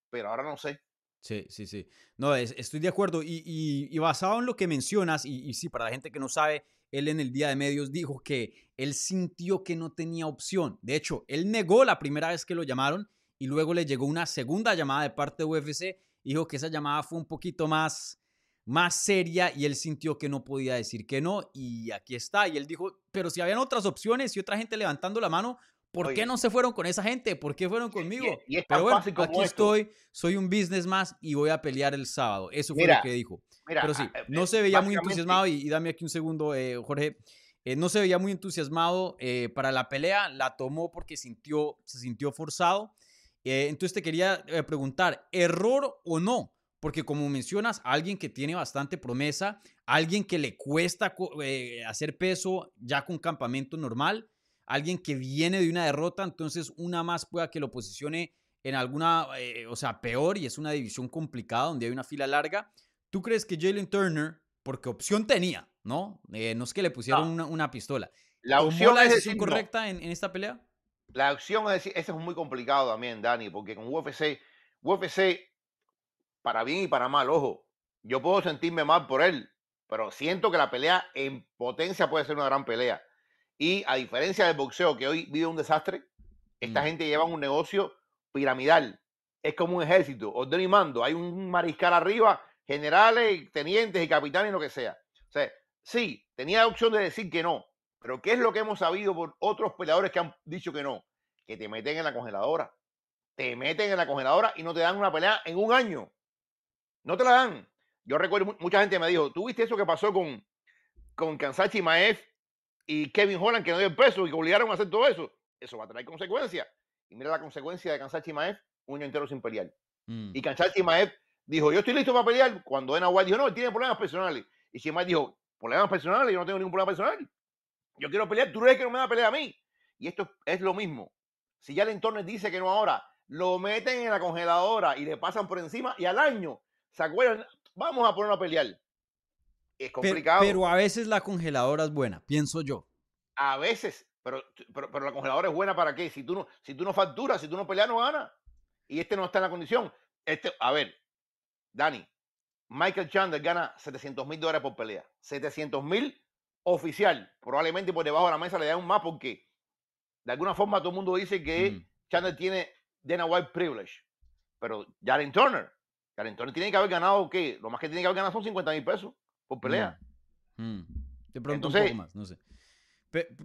Pero ahora no sé. Sí, sí, sí. No, estoy de acuerdo. Y, y, y, basado en lo que mencionas, y, y sí, para la gente que no sabe, él en el día de medios dijo que él sintió que no tenía opción. De hecho, él negó la primera vez que lo llamaron y luego le llegó una segunda llamada de parte de UFC. Dijo que esa llamada fue un poquito más, más seria y él sintió que no podía decir que no. Y aquí está. Y él dijo, pero si habían otras opciones y otra gente levantando la mano, ¿Por qué no se fueron con esa gente? ¿Por qué fueron conmigo? Pero bueno, aquí estoy, soy un business más y voy a pelear el sábado. Eso fue lo que dijo. Pero sí, eh, no se veía muy entusiasmado y, dame aquí un segundo, eh, Jorge. Eh, no se veía muy entusiasmado para la pelea, la tomó porque sintió, se sintió forzado. entonces te quería preguntar, ¿error o no? Porque como mencionas, alguien que tiene bastante promesa, alguien que le cuesta hacer peso ya con campamento normal, alguien que viene de una derrota, entonces una más pueda que lo posicione en alguna, o sea, peor y es una división complicada donde hay una fila larga. ¿Tú crees que Jalen Turner porque opción tenía, ¿no? Eh, no es que le pusieron una, pistola. La opción la decisión correcta en, esta pelea? La opción es decir, eso es muy complicado también, Dani, porque con UFC, UFC, para bien y para mal, ojo, yo puedo sentirme mal por él, pero siento que la pelea en potencia puede ser una gran pelea. Y a diferencia del boxeo, que hoy vive un desastre, esta mm. gente lleva un negocio piramidal. Es como un ejército, orden y mando. Hay un mariscal arriba, generales, tenientes y capitanes y lo que sea. O sea, sí, tenía la opción de decir que no, pero ¿qué es lo que hemos sabido por otros peleadores que han dicho que no? Que te meten en la congeladora. Te meten en la congeladora y no te dan una pelea en un año. No te la dan. Yo recuerdo, mucha gente me dijo, ¿tú viste eso que pasó con, con Kansachi Maef y Kevin Holland que no dio el peso y que obligaron a hacer todo eso? Eso va a traer consecuencias. Y mira la consecuencia de Kansachi Maef, un año entero sin pelear. Mm. Y Kansachi Maef dijo, yo estoy listo para pelear. Cuando Dana White dijo, no, él tiene problemas personales. Y Chimaev dijo, problemas personales, yo no tengo ningún problema personal. Yo quiero pelear, tú crees que no me va a pelear a mí. Y esto es lo mismo. Si ya el entorno dice que no ahora, lo meten en la congeladora y le pasan por encima y al año se acuerdan, vamos a ponerlo a pelear. Es complicado. Pero, a veces la congeladora es buena, pienso yo. A veces, pero, pero, la congeladora es buena para qué? Si tú no, si tú no facturas, si tú no peleas, no ganas. Y este no está en la condición. Este, a ver, Dani, Michael Chandler gana 700 mil dólares por pelea. 700 mil oficial. Probablemente por debajo de la mesa le dan un más porque de alguna forma todo el mundo dice que mm. Chandler tiene Dana White privilege. Pero Jaren Turner entonces tiene que haber ganado, ¿qué? Lo más que tiene que haber ganado son 50 mil pesos por pelea. Mm, mm. De pronto un poco más, no sé.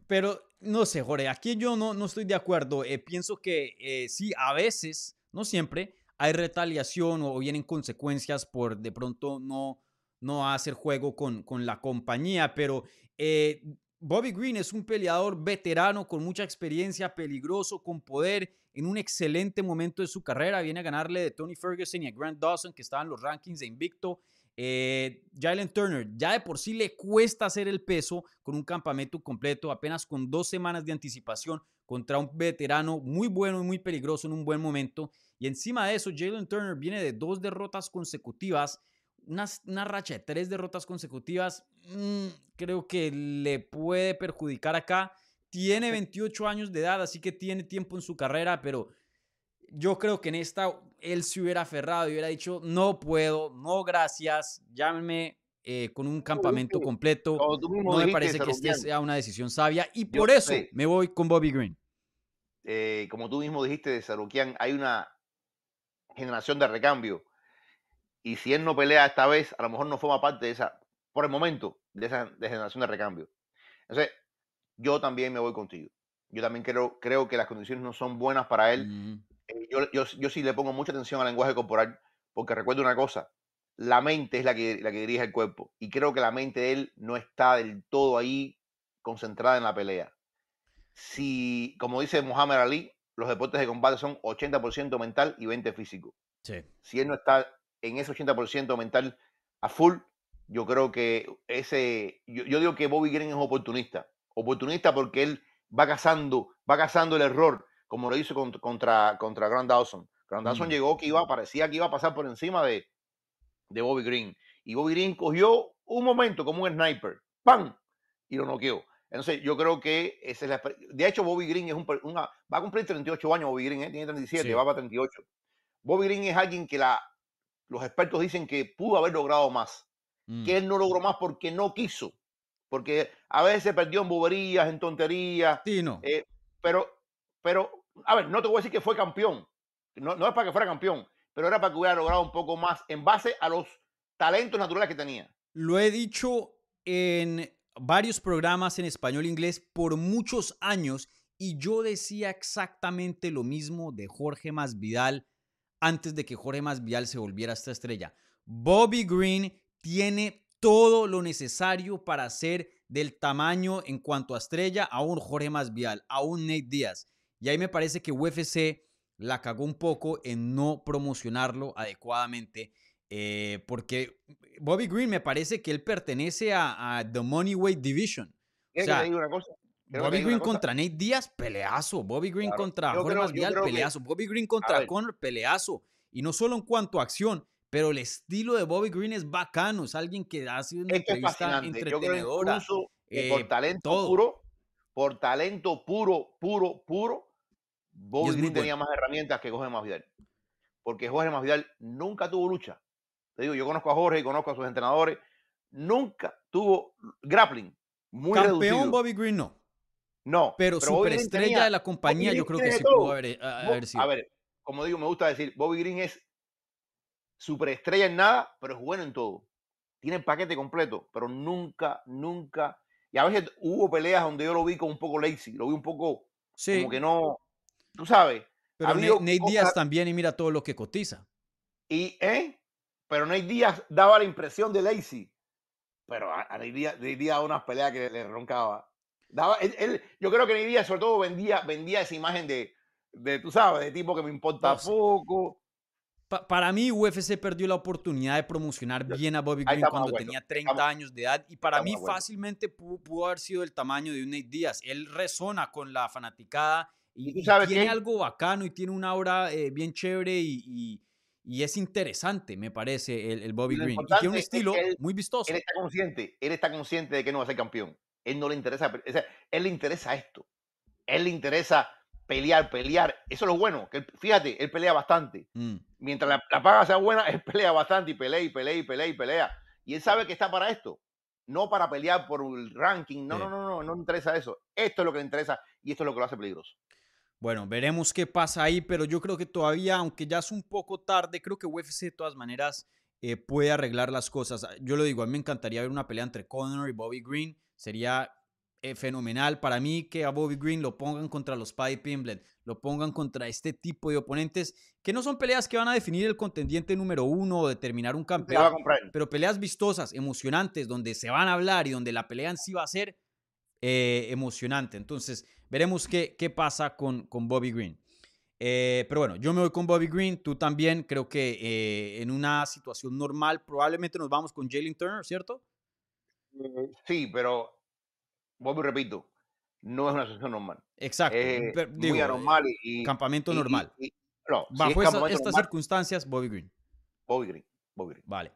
Pero, no sé, Jorge, aquí yo no, no estoy de acuerdo. Eh, pienso que eh, sí, a veces, no siempre, hay retaliación o vienen consecuencias por de pronto no, no hacer juego con, con la compañía, pero eh, Bobby Green es un peleador veterano con mucha experiencia, peligroso, con poder, en un excelente momento de su carrera. Viene a ganarle de Tony Ferguson y a Grant Dawson, que estaban en los rankings de invicto. Eh, Jalen Turner ya de por sí le cuesta hacer el peso con un campamento completo, apenas con dos semanas de anticipación contra un veterano muy bueno y muy peligroso en un buen momento. Y encima de eso, Jalen Turner viene de dos derrotas consecutivas una, racha de tres derrotas consecutivas, mm, creo que le puede perjudicar acá. Tiene 28 años de edad, así que tiene tiempo en su carrera, pero yo creo que en esta él se hubiera aferrado y hubiera dicho, no puedo, no gracias, llámenme eh, con un campamento completo. No me parece que esta sea una decisión sabia y por eso me voy con Bobby Green. Eh, como tú mismo dijiste de Sarukian, hay una generación de recambio y si él no pelea esta vez, a lo mejor no forma parte de esa, por el momento, de esa generación de recambio. Entonces, yo también me voy contigo. Yo también creo, creo que las condiciones no son buenas para él. Eh, yo, yo, yo, sí le pongo mucha atención al lenguaje corporal, porque recuerdo una cosa, la mente es la que, la que dirige el cuerpo. Y creo que la mente de él no está del todo ahí concentrada en la pelea. Si, como dice Muhammad Ali, los deportes de combate son 80% mental y 20% físico. Sí. Si él no está en ese 80% mental a full, yo creo que ese, yo, digo que Bobby Green es oportunista, oportunista porque él va cazando, va cazando el error, como lo hizo contra, contra, Grand Dawson. Grand Dawson mm. llegó que iba, parecía que iba a pasar por encima de, de Bobby Green. Y Bobby Green cogió un momento como un sniper, ¡pam! Y lo noqueó. Entonces, yo creo que ese es la, De hecho, Bobby Green es un, va a cumplir 38 años, Bobby Green, ¿eh? tiene 37, va para 38. Bobby Green es alguien que la, los expertos dicen que pudo haber logrado más, que mm. él no logró más porque no quiso, porque a veces se perdió en boberías, en tonterías. Sí, no. Eh, pero, pero, a ver, no te voy a decir que fue campeón, no, no es para que fuera campeón, pero era para que hubiera logrado un poco más en base a los talentos naturales que tenía. Lo he dicho en varios programas en español e inglés por muchos años y yo decía exactamente lo mismo de Jorge Masvidal antes de que Jorge Masvidal se volviera esta estrella. Bobby Green tiene todo lo necesario para ser del tamaño en cuanto a estrella a un Jorge Masvidal, a un Nate Díaz. Y ahí me parece que UFC la cagó un poco en no promocionarlo adecuadamente. Eh, porque Bobby Green me parece que él pertenece a, The Money Weight Division. O sea, una cosa? Bobby Green contra Nate Díaz, peleazo. Bobby Green contra Jorge Masvidal, peleazo. Bobby Green contra Conor, peleazo. Y no solo en cuanto a acción, pero el estilo de Bobby Green es bacano, es alguien que ha sido una entrevista entretenedora. por eh, talento puro, por talento puro, puro, puro, Bobby Green tenía más herramientas que Jorge Masvidal. Porque Jorge Masvidal nunca tuvo lucha. Te digo, yo conozco a Jorge y conozco a sus entrenadores. Nunca tuvo grappling. Muy Campeón Bobby Green no. No. Pero, superestrella de la compañía yo creo que sí pudo haber, haber sido. A ver, como digo, me gusta decir, Bobby Green es superestrella en nada, pero es bueno en todo. Tiene el paquete completo, pero nunca, nunca. Y a veces hubo peleas donde yo lo vi como un poco lazy, lo vi un poco como que no, tú sabes. Pero Nate, Díaz también, y mira todo lo que cotiza. Y, ¿eh? Pero Nate Díaz daba la impresión de lazy. Pero a, Nate, Díaz, Nate unas peleas que le, roncaba. Daba, él, yo creo que Nate Díaz sobre todo vendía, vendía esa imagen de, de, tú sabes, de tipo que me importa poco. para mí, UFC perdió la oportunidad de promocionar bien a Bobby Green cuando tenía 30 años de edad. Y para mí, fácilmente pudo, haber sido el tamaño de un Nate Díaz. Él resona con la fanaticada y, tiene algo bacano y tiene una aura eh, bien chévere y, y, es interesante, me parece, el, Bobby Green. Y tiene un estilo muy vistoso. Él está consciente, él está consciente de que no va a ser campeón. Él no le interesa, él le interesa esto. Él le interesa pelear, pelear. Eso es lo bueno. Que fíjate, él pelea bastante. Mm. Mientras la, paga sea buena, (laughs) él pelea bastante y pelea y pelea y pelea y pelea. Y él sabe que está para esto. No para pelear por el ranking. No, no, no, no, no le interesa eso. Esto es lo que le interesa y esto es lo que lo hace peligroso. Bueno, veremos qué pasa ahí, pero yo creo que todavía, aunque ya es un poco tarde, creo que UFC de todas maneras eh, puede arreglar las cosas. Yo lo digo, a mí me encantaría ver una pelea entre Conor y Bobby Green. Sería eh, fenomenal para mí que a Bobby Green lo pongan contra los Paddy Pimblett, lo pongan contra este tipo de oponentes, que no son peleas que van a definir el contendiente número uno o determinar un campeón, pero peleas vistosas, emocionantes, donde se van a hablar y donde la pelea en sí va a ser eh, emocionante. Entonces, veremos qué, qué pasa con, con Bobby Green. Eh, pero bueno, yo me voy con Bobby Green, tú también. Creo que eh, en una situación normal probablemente nos vamos con Jalen Turner, ¿cierto? Sí, pero Bobby, repito, no es una situación normal. Exacto. muy anormal y, campamento normal. Bajo estas circunstancias, Bobby Green. Bobby Green. Bobby Green. Vale.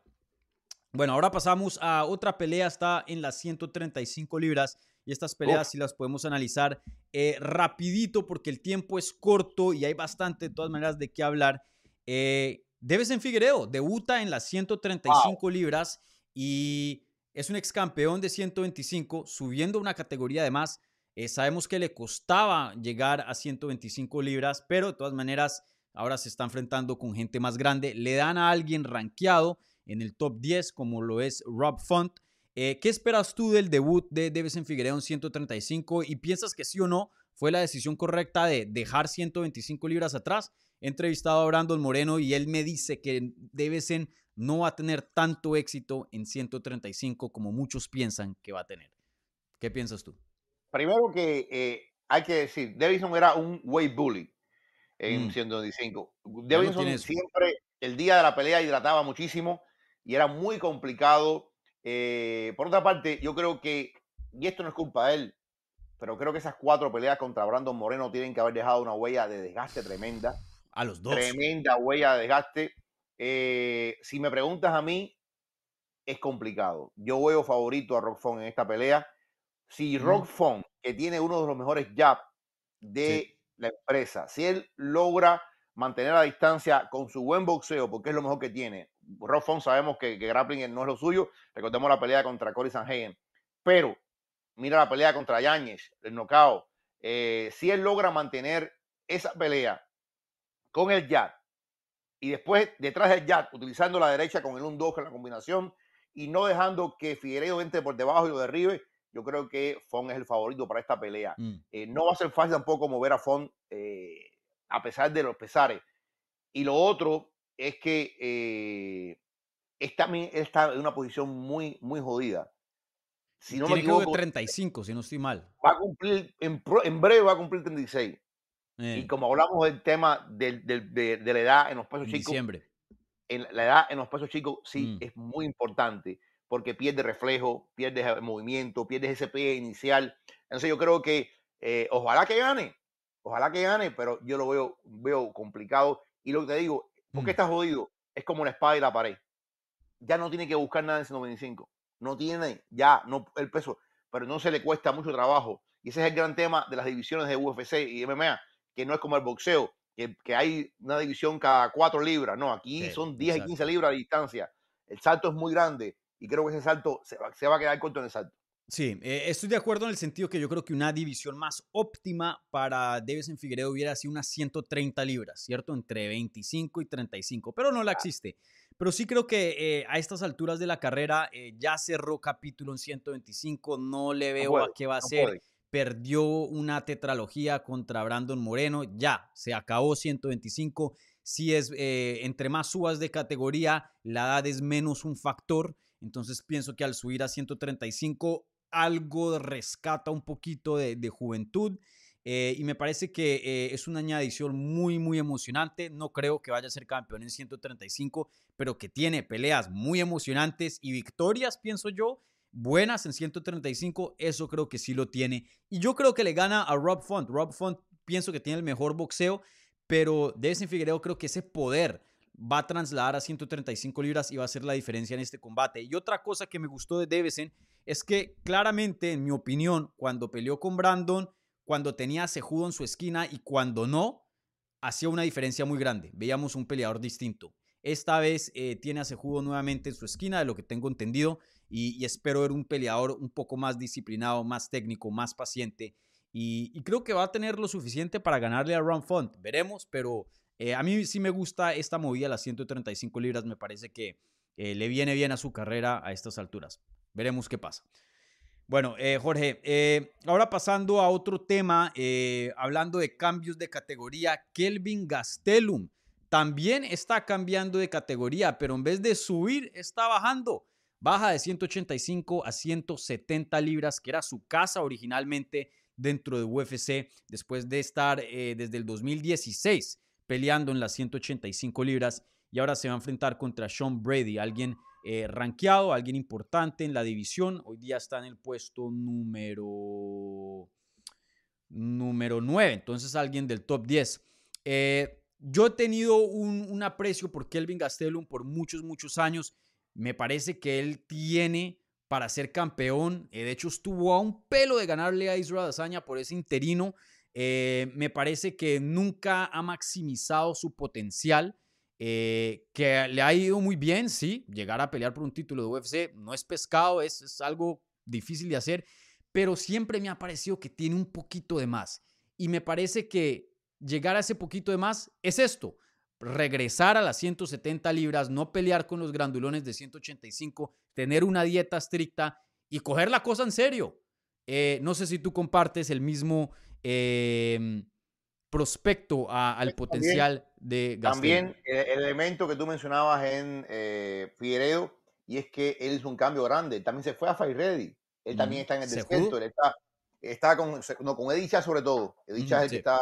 Bueno, ahora pasamos a otra pelea, está en las 135 libras y estas peleas sí las podemos analizar eh, rapidito porque el tiempo es corto y hay bastante de todas maneras de qué hablar. Eh, en Figueiredo debuta en las 135 libras y es un ex campeón de 125, subiendo una categoría de más. Eh, sabemos que le costaba llegar a 125 libras, pero de todas maneras ahora se está enfrentando con gente más grande. Le dan a alguien rankeado en el top 10, como lo es Rob Font. Eh, ¿Qué esperas tú del debut de en Figueiredo en 135 y piensas que sí o no fue la decisión correcta de dejar 125 libras atrás? He entrevistado a Brandon Moreno y él me dice que Devesen no va a tener tanto éxito en 135 como muchos piensan que va a tener. ¿Qué piensas tú? Primero que eh, hay que decir, Davison era un weight bully en 125. Mm. Davison siempre, el día de la pelea, hidrataba muchísimo y era muy complicado eh, por otra parte, yo creo que, y esto no es culpa de él, pero creo que esas cuatro peleas contra Brandon Moreno tienen que haber dejado una huella de desgaste tremenda. A los dos. Tremenda huella de desgaste. Eh, si me preguntas a mí, es complicado. Yo veo favorito a Rock Font en esta pelea. Si Rock Font, que tiene uno de los mejores jabs de la empresa, si él logra mantener la distancia con su buen boxeo, porque es lo mejor que tiene, Rob Font sabemos que, que, grappling no es lo suyo. Recordemos la pelea contra Cory Sanhagen. Pero mira la pelea contra Yáñez, el knockout. Eh, si él logra mantener esa pelea con el jab y después detrás del jab, utilizando la derecha con el 1-2 en la combinación y no dejando que Figueiredo entre por debajo y lo derribe, yo creo que Font es el favorito para esta pelea. Mm. Eh, no va a ser fácil tampoco mover a Font eh, a pesar de los pesares. Y lo otro es que eh, está, está en una posición muy, muy jodida. Si no Tiene me equivoco, 35, si no estoy mal. Va a cumplir, en, en breve va a cumplir 36. Y eh. como hablamos del tema de, de, la edad en los pesos chicos, diciembre. En la edad en los pesos chicos sí mm. es muy importante porque pierde reflejo, pierde movimiento, pierde ese pie inicial. Entonces yo creo que eh, ojalá que gane, ojalá que gane, pero yo lo veo, veo complicado. Y lo que te digo, ¿Por qué mm. está jodido? es como una espada y la pared. Ya no tiene que buscar nada en 125. No tiene ya no el peso, pero no se le cuesta mucho trabajo. Y ese es el gran tema de las divisiones de UFC y MMA, que no es como el boxeo, que, que hay una división cada cuatro libras. No, aquí son 10 y 15 libras de distancia. El salto es muy grande y creo que ese salto se va, se va a quedar corto en el salto. Sí, eh, estoy de acuerdo en el sentido que yo creo que una división más óptima para en Figueredo hubiera sido unas 130 libras, ¿cierto? Entre 25 y 35, pero no la existe. Pero sí creo que eh, a estas alturas de la carrera eh, ya cerró capítulo en 125, no le veo a qué va a ser. Perdió una tetralogía contra Brandon Moreno, ya, se acabó 125. Si es entre más subas de categoría, la edad es menos un factor. Entonces pienso que al subir a 135 algo rescata un poquito de, juventud. Eh, y me parece que eh, es una añadición muy, muy emocionante. No creo que vaya a ser campeón en 135, pero que tiene peleas muy emocionantes y victorias, pienso yo, buenas en 135. Eso creo que sí lo tiene. Y yo creo que le gana a Rob Font. Rob Font pienso que tiene el mejor boxeo, pero Devin creo que ese poder va a trasladar a 135 libras y va a hacer la diferencia en este combate. Y otra cosa que me gustó de Devesen es que claramente, en mi opinión, cuando peleó con Brandon, cuando tenía a Cejudo en su esquina y cuando no, hacía una diferencia muy grande. Veíamos un peleador distinto. Esta vez eh, tiene a Cejudo nuevamente en su esquina, de lo que tengo entendido, y, espero ver un peleador un poco más disciplinado, más técnico, más paciente. Y, creo que va a tener lo suficiente para ganarle a Ron Font. Veremos, pero eh, a mí sí me gusta esta movida, las 135 libras. Me parece que eh, le viene bien a su carrera a estas alturas. Veremos qué pasa. Bueno, eh, Jorge, ahora pasando a otro tema, hablando de cambios de categoría, Kelvin Gastelum también está cambiando de categoría, pero en vez de subir, está bajando. Baja de 185 a 170 libras, que era su casa originalmente dentro de UFC, después de estar desde el 2016 peleando en las 185 libras y ahora se va a enfrentar contra Sean Brady, alguien eh, rankeado, alguien importante en la división. Hoy día está en el puesto número, número 9, entonces alguien del top 10. Eh, yo he tenido un, aprecio por Kelvin Gastelum por muchos, muchos años. Me parece que él tiene para ser campeón. Eh, de hecho, estuvo a un pelo de ganarle a Israel Azaña por ese interino. Me parece que nunca ha maximizado su potencial. Eh, que le ha ido muy bien, sí, llegar a pelear por un título de UFC no es pescado, es, es algo difícil de hacer, pero siempre me ha parecido que tiene un poquito de más. Y me parece que llegar a ese poquito de más es esto, regresar a las 170 libras, no pelear con los grandulones de 185, tener una dieta estricta y coger la cosa en serio. Eh, no sé si tú compartes el mismo eh, prospecto al potencial de También el, elemento que tú mencionabas en eh, Figueredo, y es que él hizo un cambio grande. También se fue a Fire Ready. Él también está en el desierto. Él está, está con, no, con Edicha sobre todo. Edicha es el que está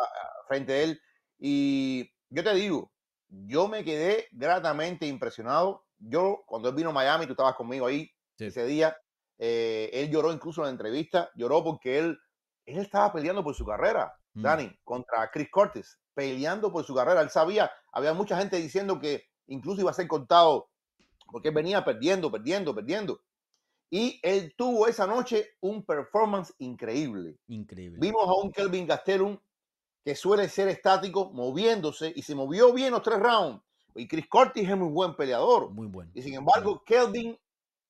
frente a él. Y yo te digo, yo me quedé gratamente impresionado. Yo, cuando él vino a Miami, tú estabas conmigo ahí ese día, eh, él lloró incluso en la entrevista, lloró porque él, él estaba peleando por su carrera. Mm. Dani, contra Chris Cortes, peleando por su carrera. Él sabía, había mucha gente diciendo que incluso iba a ser contado porque venía perdiendo, perdiendo, perdiendo. Y él tuvo esa noche un performance increíble. Increíble. Vimos a un Kelvin Gastelum que suele ser estático, moviéndose y se movió bien los tres rounds. Y Chris Cortis es muy buen peleador. Muy bueno. Y sin embargo, Kelvin,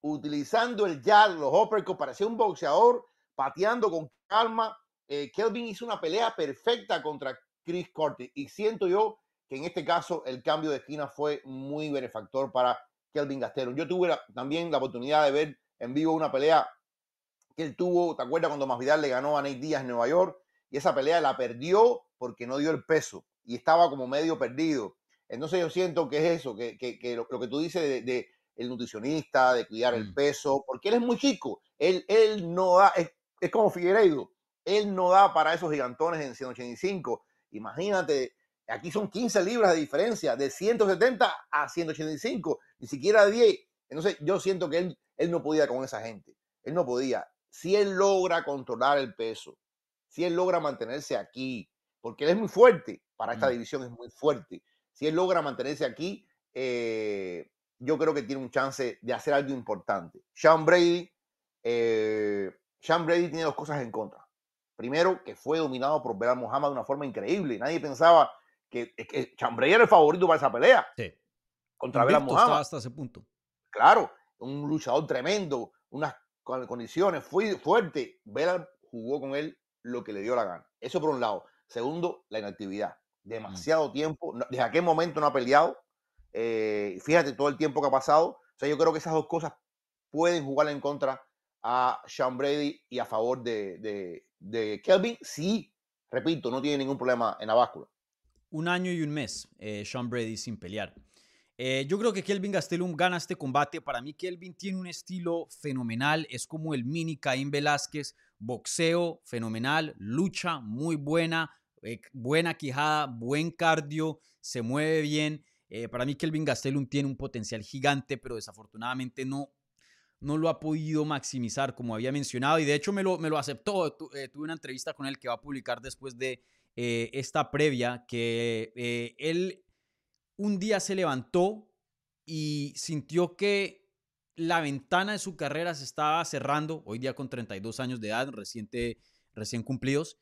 utilizando el jab, los uppercuts, parecía un boxeador, pateando con calma, eh, Kelvin hizo una pelea perfecta contra Chris Corti y siento yo que en este caso el cambio de esquina fue muy benefactor para Kelvin Gastelum. Yo tuve también la oportunidad de ver en vivo una pelea que él tuvo, ¿te acuerdas cuando Masvidal le ganó a Nate Díaz en Nueva York? Y esa pelea la perdió porque no dio el peso y estaba como medio perdido. Entonces yo siento que es eso, que, lo, que tú dices de, el nutricionista, de cuidar el mm. peso, porque él es muy chico, él, él no da, es, es como Figueiredo, él no da para esos gigantones en 185. Imagínate, aquí son 15 libras de diferencia, de 170 a 185, ni siquiera 10. Entonces yo siento que él, él no podía con esa gente. Él no podía. Si él logra controlar el peso, si él logra mantenerse aquí, porque él es muy fuerte, para esta mm. división es muy fuerte. Si él logra mantenerse aquí, eh, yo creo que tiene un chance de hacer algo importante. Sean Brady, eh, Sean Brady tiene dos cosas en contra. Primero, que fue dominado por Belal Muhammad de una forma increíble. Nadie pensaba que, que Sean Brady era el favorito para esa pelea. Sí. Contra Belal Muhammad. hasta ese punto. Claro, un luchador tremendo, unas condiciones fue fuerte. Belal jugó con él lo que le dio la gana. Eso por un lado. Segundo, la inactividad. Mm. Demasiado tiempo. Desde aquel momento no ha peleado. Eh, fíjate todo el tiempo que ha pasado. O sea, yo creo que esas dos cosas pueden jugar en contra a Sean Brady y a favor de, de, Kelvin. Sí, repito, no tiene ningún problema en la báscula. Un año y un mes, eh, Sean Brady sin pelear. Eh, yo creo que Kelvin Gastelum gana este combate. Para mí, Kelvin tiene un estilo fenomenal. Es como el mini Caín Velázquez. Boxeo fenomenal, lucha muy buena, buena quijada, buen cardio, se mueve bien. Eh, para mí Kelvin Gastelum tiene un potencial gigante, pero desafortunadamente no, no lo ha podido maximizar como había mencionado y de hecho me lo, me lo aceptó. Eh, tuve una entrevista con él que va a publicar después de eh, esta previa, que él un día se levantó y sintió que la ventana de su carrera se estaba cerrando, hoy día con 32 años de edad, reciente, recién cumplidos,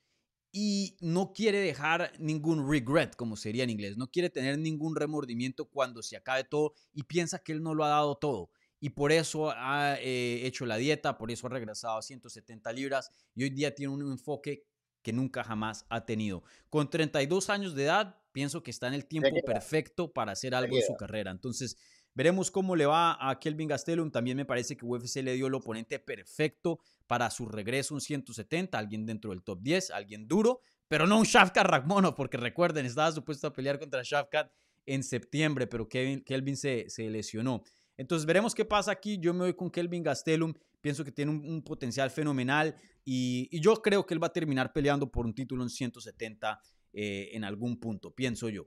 y no quiere dejar ningún regret, como sería en inglés, no quiere tener ningún remordimiento cuando se acabe todo y piensa que él no lo ha dado todo. Y por eso ha eh, hecho la dieta, por eso ha regresado a 170 libras y hoy día tiene un enfoque que nunca jamás ha tenido. Con 32 años de edad, pienso que está en el tiempo perfecto para hacer algo en su carrera. Entonces, Veremos cómo le va a Kelvin Gastelum. También me parece que UFC le dio el oponente perfecto para su regreso, un 170, alguien dentro del top 10, alguien duro, pero no un Shafkat Ragmono, porque recuerden, estaba supuesto a pelear contra Shafkat en septiembre, pero Kelvin se, se, lesionó. Entonces veremos qué pasa aquí. Yo me voy con Kelvin Gastelum. Pienso que tiene un, potencial fenomenal y, yo creo que él va a terminar peleando por un título en 170 eh, en algún punto, pienso yo.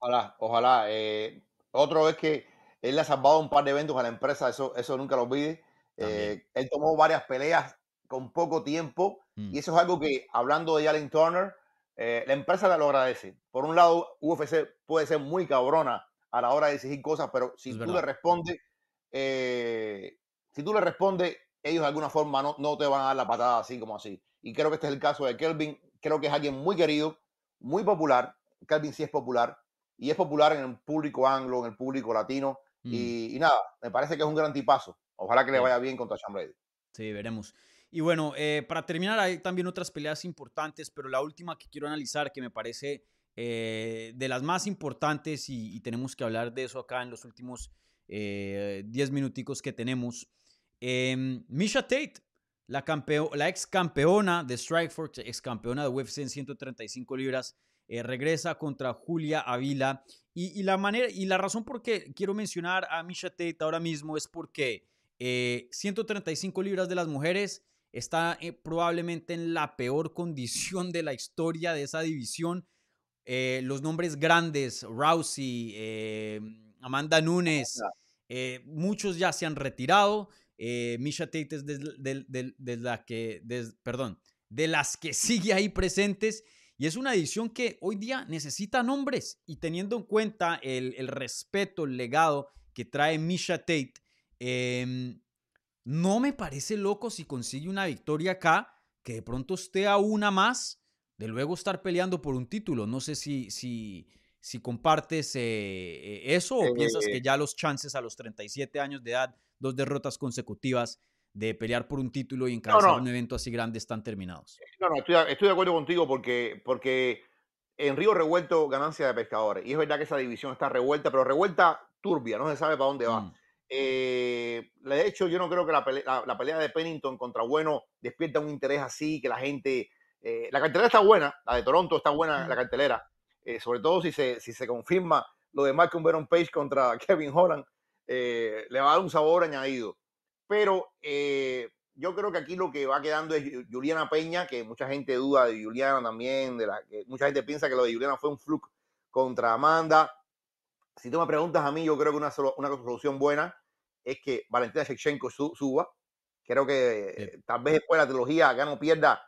Ojalá, ojalá. Eh, otro es que él le ha salvado un par de eventos a la empresa, eso, eso nunca lo olvide. Eh, él tomó varias peleas con poco tiempo mm. y eso es algo que, hablando de Allen Turner, eh, la empresa le lo agradece. Por un lado, UFC puede ser muy cabrona a la hora de exigir cosas, pero si tú le respondes, eh, si tú le respondes, ellos de alguna forma no, no te van a dar la patada así como así. Y creo que este es el caso de Kelvin. Creo que es alguien muy querido, muy popular. Kelvin sí es popular y es popular en el público anglo, en el público latino. Mm. Y, nada, me parece que es un gran tipazo. Ojalá que le vaya bien contra Sean Brady. Sí, veremos. Y bueno, eh, para terminar, hay también otras peleas importantes, pero la última que quiero analizar, que me parece eh, de las más importantes, y, tenemos que hablar de eso acá en los últimos 10 eh, minuticos que tenemos. Em, Misha Tate, la, ex campeona de Strikeforce, ex campeona de UFC en 135 libras, eh, regresa contra Julia Avila. Y, la manera, y la razón por qué quiero mencionar a Misha Tate ahora mismo es porque 135 eh, libras de las mujeres está probablemente en la peor condición de la historia de esa división. Los nombres grandes, Rousey, Amanda Nunes, muchos ya se han retirado. Misha Tate es de, la que, perdón, de las que (laughs) sigue ahí presentes y es una edición que hoy día necesita nombres y teniendo en cuenta el, respeto, el legado que trae Misha Tate, em, no me parece loco si consigue una victoria acá, que de pronto esté a una más de luego estar peleando por un título. No sé si, si, si compartes eh, eso o piensas que eh. ya los chances a los 37 años de edad, dos derrotas consecutivas, de pelear por un título y encabezar un evento así grande están terminados. No, no, estoy, de acuerdo contigo porque, porque en Río Revuelto ganancia de pescadores. Y es verdad que esa división está revuelta, pero revuelta turbia, no se sabe para dónde va. Mm. Eh, de hecho, yo no creo que la pelea, de Pennington contra Bueno despierta un interés así, que la gente... Eh, la cartelera está buena, la de Toronto está buena, la cartelera, eh, sobre todo si se, si se confirma lo de Malcolm Baron Page contra (laughs) Kevin Holland, le va a dar un sabor añadido. Pero eh, yo creo que aquí lo que va quedando es Juliana Peña, que mucha gente duda de Juliana también, de la que mucha gente piensa que lo de Juliana fue un fluke contra Amanda. Si tú me preguntas a mí, yo creo que una, una solución buena es que Valentina Shevchenko suba. Creo que tal vez después de la trilogía ya no pierda,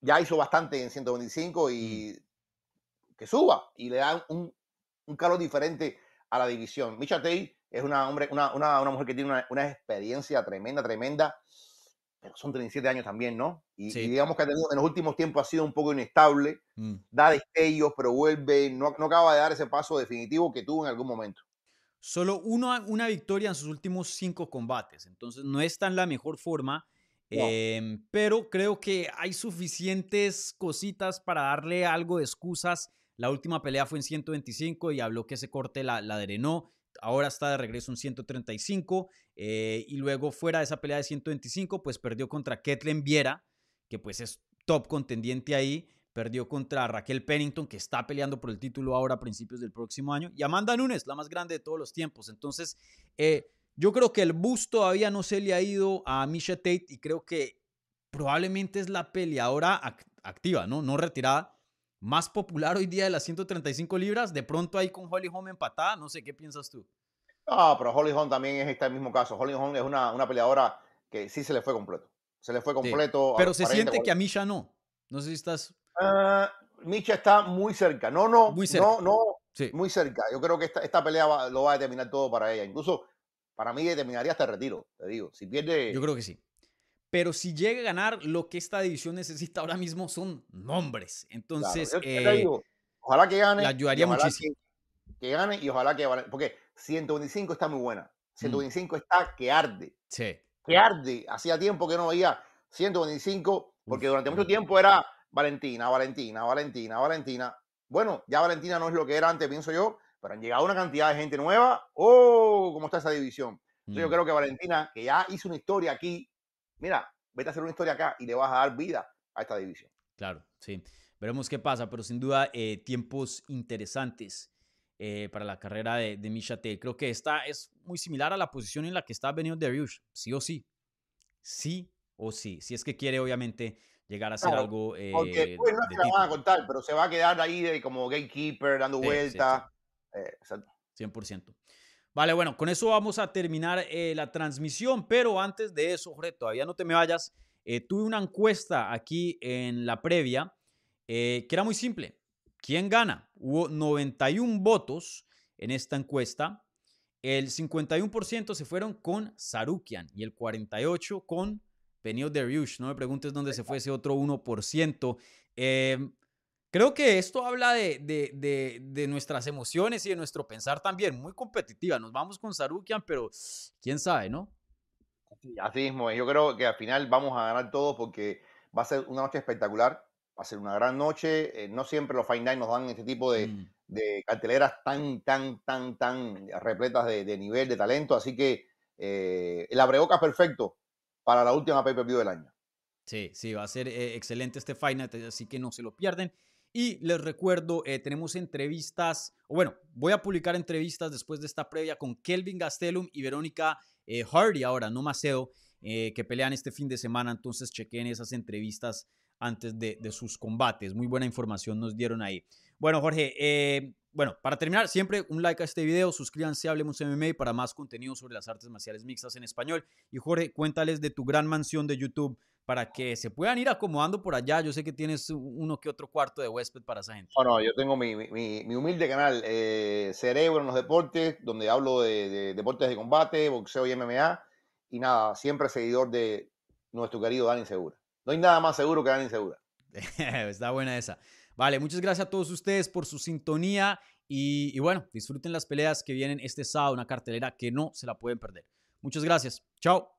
ya hizo bastante en 125 y mm. que suba y le da un, un calor diferente a la división. Misha Tate es una, hombre, una, una, una mujer que tiene una, una, experiencia tremenda, tremenda, pero son 37 años también, ¿no? Y, digamos que ha tenido, en los últimos tiempos ha sido un poco inestable, mm. da destellos, pero vuelve, no, no acaba de dar ese paso definitivo que tuvo en algún momento. Solo uno, una victoria en sus últimos cinco combates, entonces no está en la mejor forma. Em, pero creo que hay suficientes cositas para darle algo de excusas. La última pelea fue en 125 y habló que ese corte la, la drenó. Ahora está de regreso en 135. Eh, y luego fuera de esa pelea de 125, pues perdió contra Ketlen Viera, que pues es top contendiente ahí. Perdió contra Raquel Pennington, que está peleando por el título ahora a principios del próximo año. Y Amanda Nunes, la más grande de todos los tiempos. Entonces, eh, yo creo que el bus todavía no se le ha ido a Misha Tate y creo que probablemente es la peleadora activa, ¿no? No retirada. Más popular hoy día de las 135 libras. De pronto ahí con Holly Holm empatada. No sé, ¿qué piensas tú? Ah, pero Holly Holm también es este mismo caso. Holly Holm es una, una peleadora que sí se le fue completo. Se le fue completo. pero se siente que a Misha no. No sé si estás. Uh, Misha está muy cerca. No, no. Muy cerca. No, no. Muy cerca. Yo creo que esta, esta pelea lo va a determinar todo para ella. Incluso para mí determinaría hasta el retiro, te digo. Si pierde. Yo creo que sí. Pero si llega a ganar, lo que esta división necesita ahora mismo son nombres. Entonces, eh, ojalá que gane. Ayudaría muchísimo. Que, gane y ojalá que. Porque 125 está muy buena. 125 mm. está que arde. Sí. Que arde. Hacía tiempo que no veía 125, porque durante mucho tiempo era Valentina, Valentina, Valentina, Valentina. Bueno, ya Valentina no es lo que era antes, pienso yo, pero han llegado una cantidad de gente nueva. ¡Oh! ¿Cómo está esa división? Yo mm. creo que Valentina, que ya hizo una historia aquí, mira, vete a hacer una historia acá y le vas a dar vida a esta división. Claro, sí. Veremos qué pasa, pero sin duda eh, tiempos interesantes eh, para la carrera de, de Misha Creo que esta es muy similar a la posición en la que está Benio Dariush, sí o sí. Sí o sí. Si es que quiere, obviamente, llegar a hacer algo. Eh, porque pues, no que la van a contar, pero se va a quedar ahí de, como gatekeeper, dando vueltas. 100%. Eh, vale, bueno, con eso vamos a terminar eh, la transmisión, pero antes de eso, Jorge, todavía no te me vayas. Eh, tuve una encuesta aquí en la previa que era muy simple. ¿Quién gana? Hubo 91 votos en esta encuesta. El 51% se fueron con Sarukian y el 48% con Benio Dariush. No me preguntes dónde se fue ese otro 1%. Eh, Creo que esto habla de, de, de, nuestras emociones y de nuestro pensar también, muy competitiva. Nos vamos con Sarukian, pero quién sabe, ¿no? así mismo, yo creo que al final vamos a ganar todo porque va a ser una noche espectacular, va a ser una gran noche. Eh, no siempre los Night nos dan este tipo de, mm. de, carteleras tan, tan, tan, tan repletas de, nivel, de talento. Así que eh, el es perfecto para la última pay-per-view del año. Sí, sí, va a ser eh, excelente este Night, así que no se lo pierden. Y les recuerdo, eh, tenemos entrevistas, o bueno, voy a publicar entrevistas después de esta previa con Kelvin Gastelum y Verónica eh, Hardy ahora, no Maceo, eh, que pelean este fin de semana. Entonces chequen esas entrevistas antes de, sus combates. Muy buena información nos dieron ahí. Bueno, Jorge, bueno, para terminar, siempre un like a este video, suscríbanse a Hablemos MMA para más contenido sobre las artes marciales mixtas en español. Y Jorge, cuéntales de tu gran mansión de YouTube para que se puedan ir acomodando por allá. Yo sé que tienes uno que otro cuarto de huésped para esa gente. Bueno, yo tengo mi, mi, humilde canal, eh, Cerebro en los Deportes, donde hablo de, deportes de combate, boxeo y MMA. Y nada, siempre seguidor de nuestro querido Dani Segura. No hay nada más seguro que Dani Segura. (laughs) Está buena esa. Vale, muchas gracias a todos ustedes por su sintonía y, y bueno, disfruten las peleas que vienen este sábado, una cartelera que no se la pueden perder. Muchas gracias. Chao.